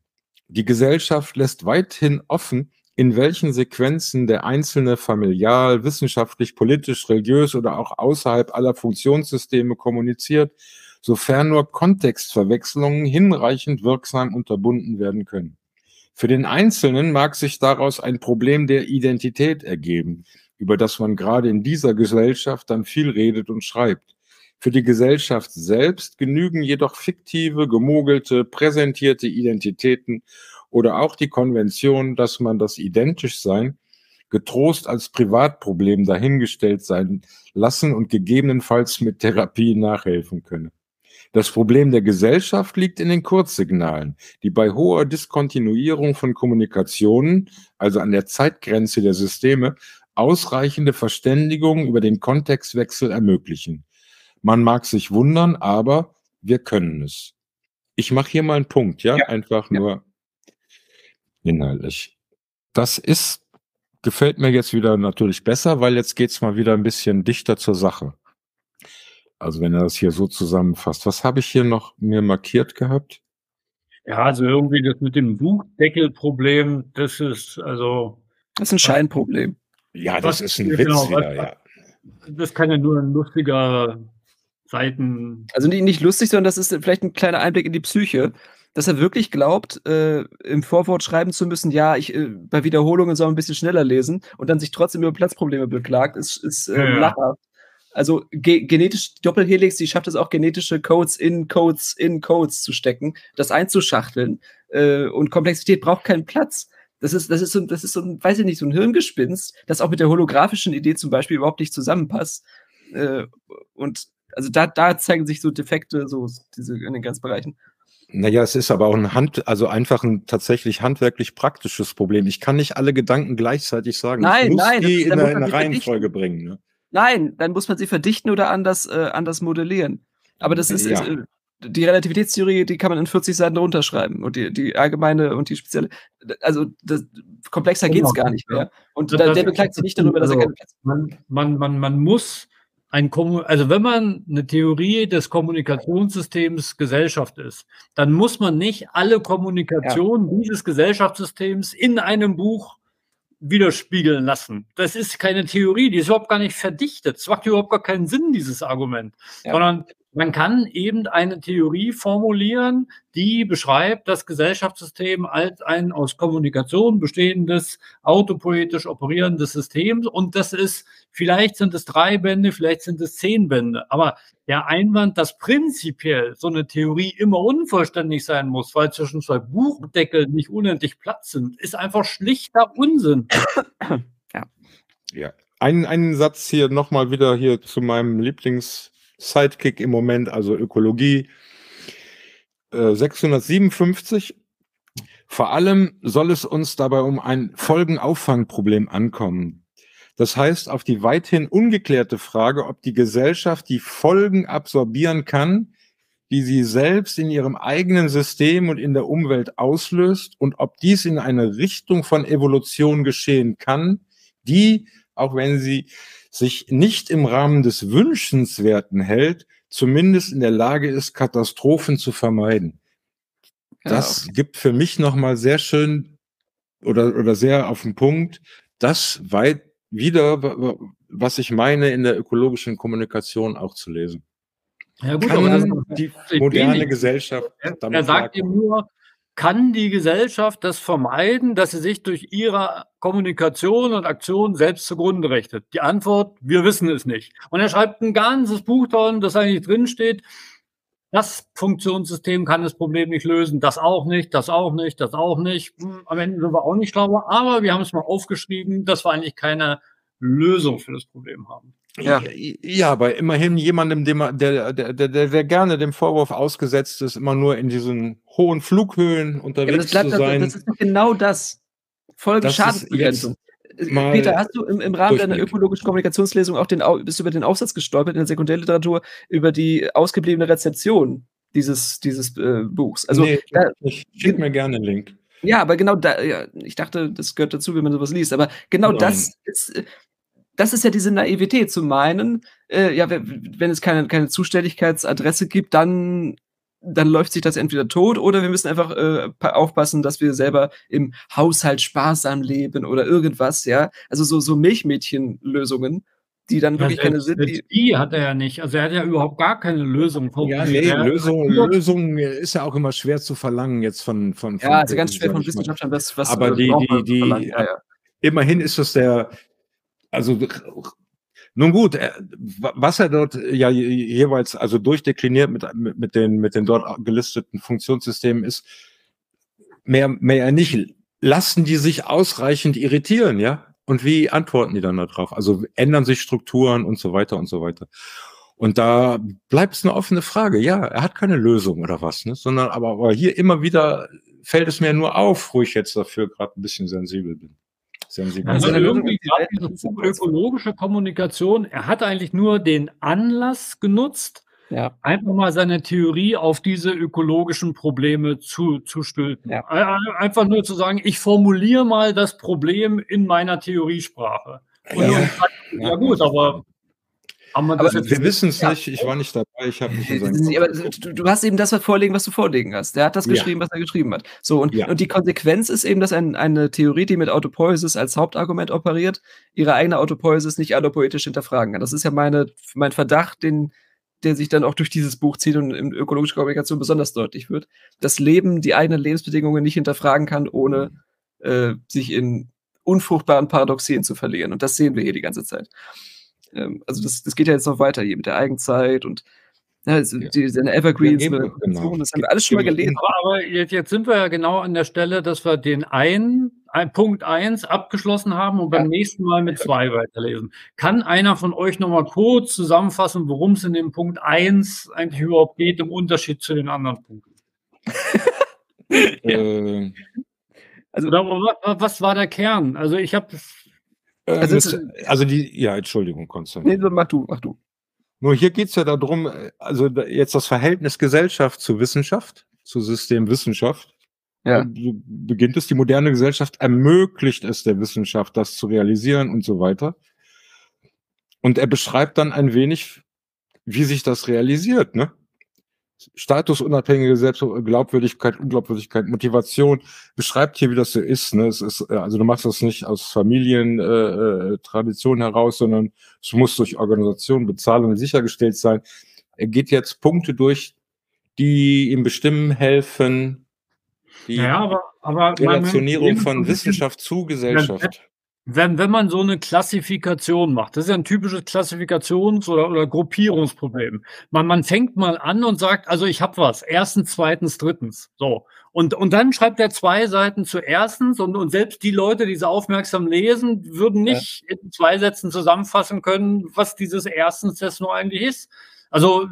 Die Gesellschaft lässt weithin offen, in welchen Sequenzen der Einzelne familial, wissenschaftlich, politisch, religiös oder auch außerhalb aller Funktionssysteme kommuniziert, sofern nur Kontextverwechslungen hinreichend wirksam unterbunden werden können. Für den Einzelnen mag sich daraus ein Problem der Identität ergeben, über das man gerade in dieser Gesellschaft dann viel redet und schreibt. Für die Gesellschaft selbst genügen jedoch fiktive, gemogelte, präsentierte Identitäten oder auch die Konvention, dass man das Identischsein getrost als Privatproblem dahingestellt sein lassen und gegebenenfalls mit Therapie nachhelfen könne. Das Problem der Gesellschaft liegt in den Kurzsignalen, die bei hoher Diskontinuierung von Kommunikationen, also an der Zeitgrenze der Systeme, ausreichende Verständigung über den Kontextwechsel ermöglichen. Man mag sich wundern, aber wir können es. Ich mache hier mal einen Punkt, ja, ja. einfach ja. nur inhaltlich. Das ist, gefällt mir jetzt wieder natürlich besser, weil jetzt geht's mal wieder ein bisschen dichter zur Sache. Also wenn er das hier so zusammenfasst. Was habe ich hier noch mir markiert gehabt? Ja, also irgendwie das mit dem Buchdeckelproblem, das ist also. Das ist ein Scheinproblem. Ja, das ist ein Witz genau, wieder, ja. Das kann ja nur ein lustiger Seiten. Also nicht, nicht lustig, sondern das ist vielleicht ein kleiner Einblick in die Psyche dass er wirklich glaubt, äh, im Vorwort schreiben zu müssen, ja, ich äh, bei Wiederholungen soll man ein bisschen schneller lesen und dann sich trotzdem über Platzprobleme beklagt, ist, ist äh, ja, ja. Also ge genetisch Doppelhelix, die schafft es auch genetische Codes in Codes in Codes zu stecken, das einzuschachteln. Äh, und Komplexität braucht keinen Platz. Das ist, das ist so, das ist so ein, weiß ich nicht, so ein Hirngespinst, das auch mit der holographischen Idee zum Beispiel überhaupt nicht zusammenpasst. Äh, und also da, da zeigen sich so Defekte, so diese in den ganzen Bereichen. Naja, es ist aber auch ein Hand, also einfach ein tatsächlich handwerklich praktisches Problem. Ich kann nicht alle Gedanken gleichzeitig sagen. Nein, ich muss nein, die in eine, eine Reihenfolge bringen. Ne? Nein, dann muss man sie verdichten oder anders, äh, anders modellieren. Aber das ist, ja. ist äh, die Relativitätstheorie, die kann man in 40 Seiten runterschreiben. Und die, die allgemeine und die spezielle, also das, komplexer genau, geht's gar nicht mehr. Und das, da, der beklagt sich nicht darüber, dass also, er keine Platz man, man, man, man muss ein, also wenn man eine Theorie des Kommunikationssystems Gesellschaft ist, dann muss man nicht alle Kommunikation ja. dieses Gesellschaftssystems in einem Buch widerspiegeln lassen. Das ist keine Theorie, die ist überhaupt gar nicht verdichtet. Es macht überhaupt gar keinen Sinn, dieses Argument. Ja. Sondern man kann eben eine Theorie formulieren, die beschreibt das Gesellschaftssystem als ein aus Kommunikation bestehendes, autopoetisch operierendes System. Und das ist, vielleicht sind es drei Bände, vielleicht sind es zehn Bände. Aber der Einwand, dass prinzipiell so eine Theorie immer unvollständig sein muss, weil zwischen zwei Buchdeckeln nicht unendlich Platz sind, ist einfach schlichter Unsinn. Ja. Ja. Ein, einen Satz hier nochmal wieder hier zu meinem Lieblings- Sidekick im Moment, also Ökologie. Äh, 657. Vor allem soll es uns dabei um ein Folgenauffangproblem ankommen. Das heißt, auf die weithin ungeklärte Frage, ob die Gesellschaft die Folgen absorbieren kann, die sie selbst in ihrem eigenen System und in der Umwelt auslöst und ob dies in eine Richtung von Evolution geschehen kann, die, auch wenn sie sich nicht im Rahmen des Wünschenswerten hält, zumindest in der Lage ist, Katastrophen zu vermeiden. Ja, das gibt für mich nochmal sehr schön oder, oder sehr auf den Punkt, das weit wieder, was ich meine, in der ökologischen Kommunikation auch zu lesen. Ja gut, Kann aber die moderne Gesellschaft. Er, er sagt eben nur, kann die Gesellschaft das vermeiden, dass sie sich durch ihre Kommunikation und Aktion selbst zugrunde richtet? Die Antwort, wir wissen es nicht. Und er schreibt ein ganzes Buch dran, das eigentlich drinsteht, das Funktionssystem kann das Problem nicht lösen, das auch nicht, das auch nicht, das auch nicht. Hm, am Ende sind wir auch nicht schlauer, aber wir haben es mal aufgeschrieben, dass wir eigentlich keine Lösung für das Problem haben. Ja. ja, aber immerhin jemandem, dem, der, der, der, der gerne dem Vorwurf ausgesetzt ist, immer nur in diesen hohen Flughöhen unterwegs ja, zu sein. Das ist doch genau das. Folgenschadensbegrenzung. Mal Peter, hast du im, im Rahmen deiner ökologischen Kommunikationslesung auch den, bist du über den Aufsatz gestolpert in der Sekundärliteratur über die ausgebliebene Rezeption dieses, dieses äh, Buchs? Also, nee, da, ich schick mir gerne einen Link. Ja, aber genau da, ja, ich dachte, das gehört dazu, wenn man sowas liest, aber genau Nein. das ist, äh, das ist ja diese Naivität zu meinen, äh, ja, wenn es keine, keine Zuständigkeitsadresse gibt, dann dann läuft sich das entweder tot oder wir müssen einfach äh, aufpassen, dass wir selber im Haushalt sparsam leben oder irgendwas, ja. Also so, so Milchmädchenlösungen, die dann ja, wirklich keine sind. Die, die hat er ja nicht. Also er hat ja überhaupt gar keine Lösung. Ja, nee, Lösung, Lösung ist ja auch immer schwer zu verlangen jetzt von. von, von ja, also ganz schwer von Wissenschaftlern, was, was. Aber die, die, die, ja, ja. immerhin ist das der, also nun gut, äh, was er dort ja jeweils also durchdekliniert mit, mit, den, mit den dort gelisteten Funktionssystemen ist, mehr, mehr nicht. Lassen die sich ausreichend irritieren, ja? Und wie antworten die dann darauf? Also ändern sich Strukturen und so weiter und so weiter. Und da bleibt es eine offene Frage. Ja, er hat keine Lösung oder was, ne? sondern aber, aber hier immer wieder fällt es mir nur auf, wo ich jetzt dafür gerade ein bisschen sensibel bin. Also irgendwie diese ökologische Kommunikation, er hat eigentlich nur den Anlass genutzt, ja. einfach mal seine Theorie auf diese ökologischen Probleme zu, zu stülpen. Ja. Einfach nur zu sagen, ich formuliere mal das Problem in meiner Theoriesprache. Und ja, ja gut, aber aber wir wissen es ja. nicht, ich war nicht dabei, ich habe nicht aber du, du, hast eben das vorlegen, was du vorlegen hast. Der hat das geschrieben, ja. was er geschrieben hat. So, und, ja. und die Konsequenz ist eben, dass ein, eine Theorie, die mit Autopoiesis als Hauptargument operiert, ihre eigene Autopoiesis nicht allopoetisch hinterfragen kann. Das ist ja meine, mein Verdacht, den, der sich dann auch durch dieses Buch zieht und in ökologischer Kommunikation besonders deutlich wird. Das Leben, die eigenen Lebensbedingungen nicht hinterfragen kann, ohne äh, sich in unfruchtbaren Paradoxien zu verlieren. Und das sehen wir hier die ganze Zeit. Ähm, also das, das geht ja jetzt noch weiter hier mit der Eigenzeit und ja, also ja. Die, seine Evergreens, ja, genau. das haben wir alles schon mal gelesen. Aber jetzt, jetzt, sind wir ja genau an der Stelle, dass wir den einen, ein Punkt 1 abgeschlossen haben und beim nächsten Mal mit 2 weiterlesen. Kann einer von euch nochmal kurz zusammenfassen, worum es in dem Punkt 1 eigentlich überhaupt geht, im Unterschied zu den anderen Punkten? äh, also, Oder was, was war der Kern? Also ich habe äh, also, also, die, ja, Entschuldigung, Konstantin. Nee, mach du, mach du. Nur hier geht es ja darum, also jetzt das Verhältnis Gesellschaft zu Wissenschaft, zu Systemwissenschaft. Ja. So beginnt es, die moderne Gesellschaft ermöglicht es der Wissenschaft, das zu realisieren und so weiter. Und er beschreibt dann ein wenig, wie sich das realisiert, ne? Statusunabhängige Selbstglaubwürdigkeit, Unglaubwürdigkeit, Motivation, beschreibt hier, wie das so ist. Ne? Es ist äh, also du machst das nicht aus Familientradition äh, äh heraus, sondern es muss durch Organisation, Bezahlung sichergestellt sein. Er geht jetzt Punkte durch, die ihm bestimmen helfen, die ja, aber, aber Relationierung von Wissenschaft zu Gesellschaft wenn, wenn man so eine Klassifikation macht, das ist ja ein typisches Klassifikations- oder, oder Gruppierungsproblem. Man, man fängt mal an und sagt, also ich habe was, erstens, zweitens, drittens. So. Und, und dann schreibt er zwei Seiten zu erstens und, und selbst die Leute, die sie aufmerksam lesen, würden nicht ja. in zwei Sätzen zusammenfassen können, was dieses erstens das nur eigentlich ist. Also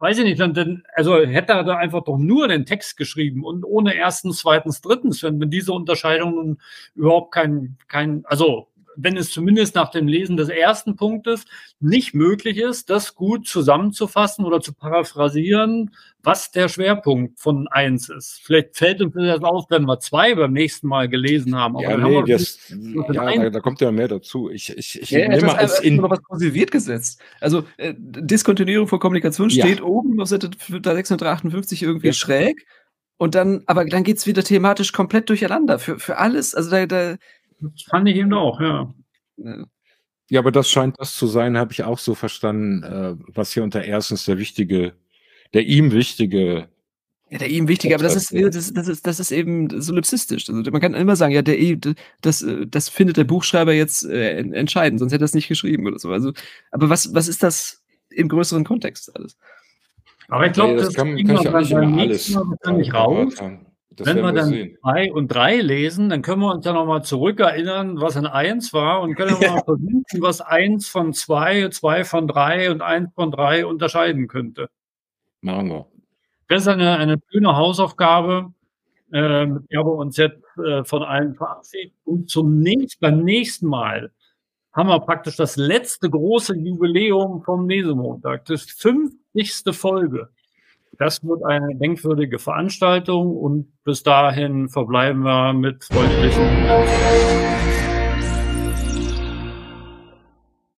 weiß ich nicht, dann, dann, also hätte er da einfach doch nur den Text geschrieben und ohne erstens, zweitens, drittens, wenn, wenn diese Unterscheidungen überhaupt kein, kein, also wenn es zumindest nach dem Lesen des ersten Punktes nicht möglich ist, das gut zusammenzufassen oder zu paraphrasieren, was der Schwerpunkt von eins ist. Vielleicht fällt uns das auf, wenn wir zwei beim nächsten Mal gelesen haben. Aber ja, nee, haben das, ja da, da, kommt ja mehr dazu. Ich, ich, ich ja, nehme als in was konserviert gesetzt. Also äh, Diskontinuierung von Kommunikation steht ja. oben auf Seite 658 irgendwie ja. schräg. Und dann, aber dann geht es wieder thematisch komplett durcheinander. Für, für alles. Also da, da das fand ich eben auch, ja. Ja, aber das scheint das zu sein, habe ich auch so verstanden, äh, was hier unter erstens der wichtige, der ihm wichtige ja, der ihm wichtige, aber das ist, das, das, ist, das ist eben solipsistisch. Also man kann immer sagen, ja, der das, das findet der Buchschreiber jetzt äh, entscheidend, sonst hätte er es nicht geschrieben oder so. Also, aber was, was ist das im größeren Kontext alles? Aber ich glaube, ja, das, das, kann, kann ich auch nicht alles raus. Haben. Das Wenn wir dann sehen. zwei und drei lesen, dann können wir uns ja nochmal zurückerinnern, was ein eins war und können ja. mal versuchen, was eins von zwei, zwei von drei und eins von drei unterscheiden könnte. Machen wir. Das ist eine, eine schöne Hausaufgabe, äh, mit der wir uns jetzt äh, von allen verabschieden. Und zum nächsten, beim nächsten Mal haben wir praktisch das letzte große Jubiläum vom Lesemontag. Das 50. Folge. Das wird eine denkwürdige Veranstaltung und bis dahin verbleiben wir mit freundlichen.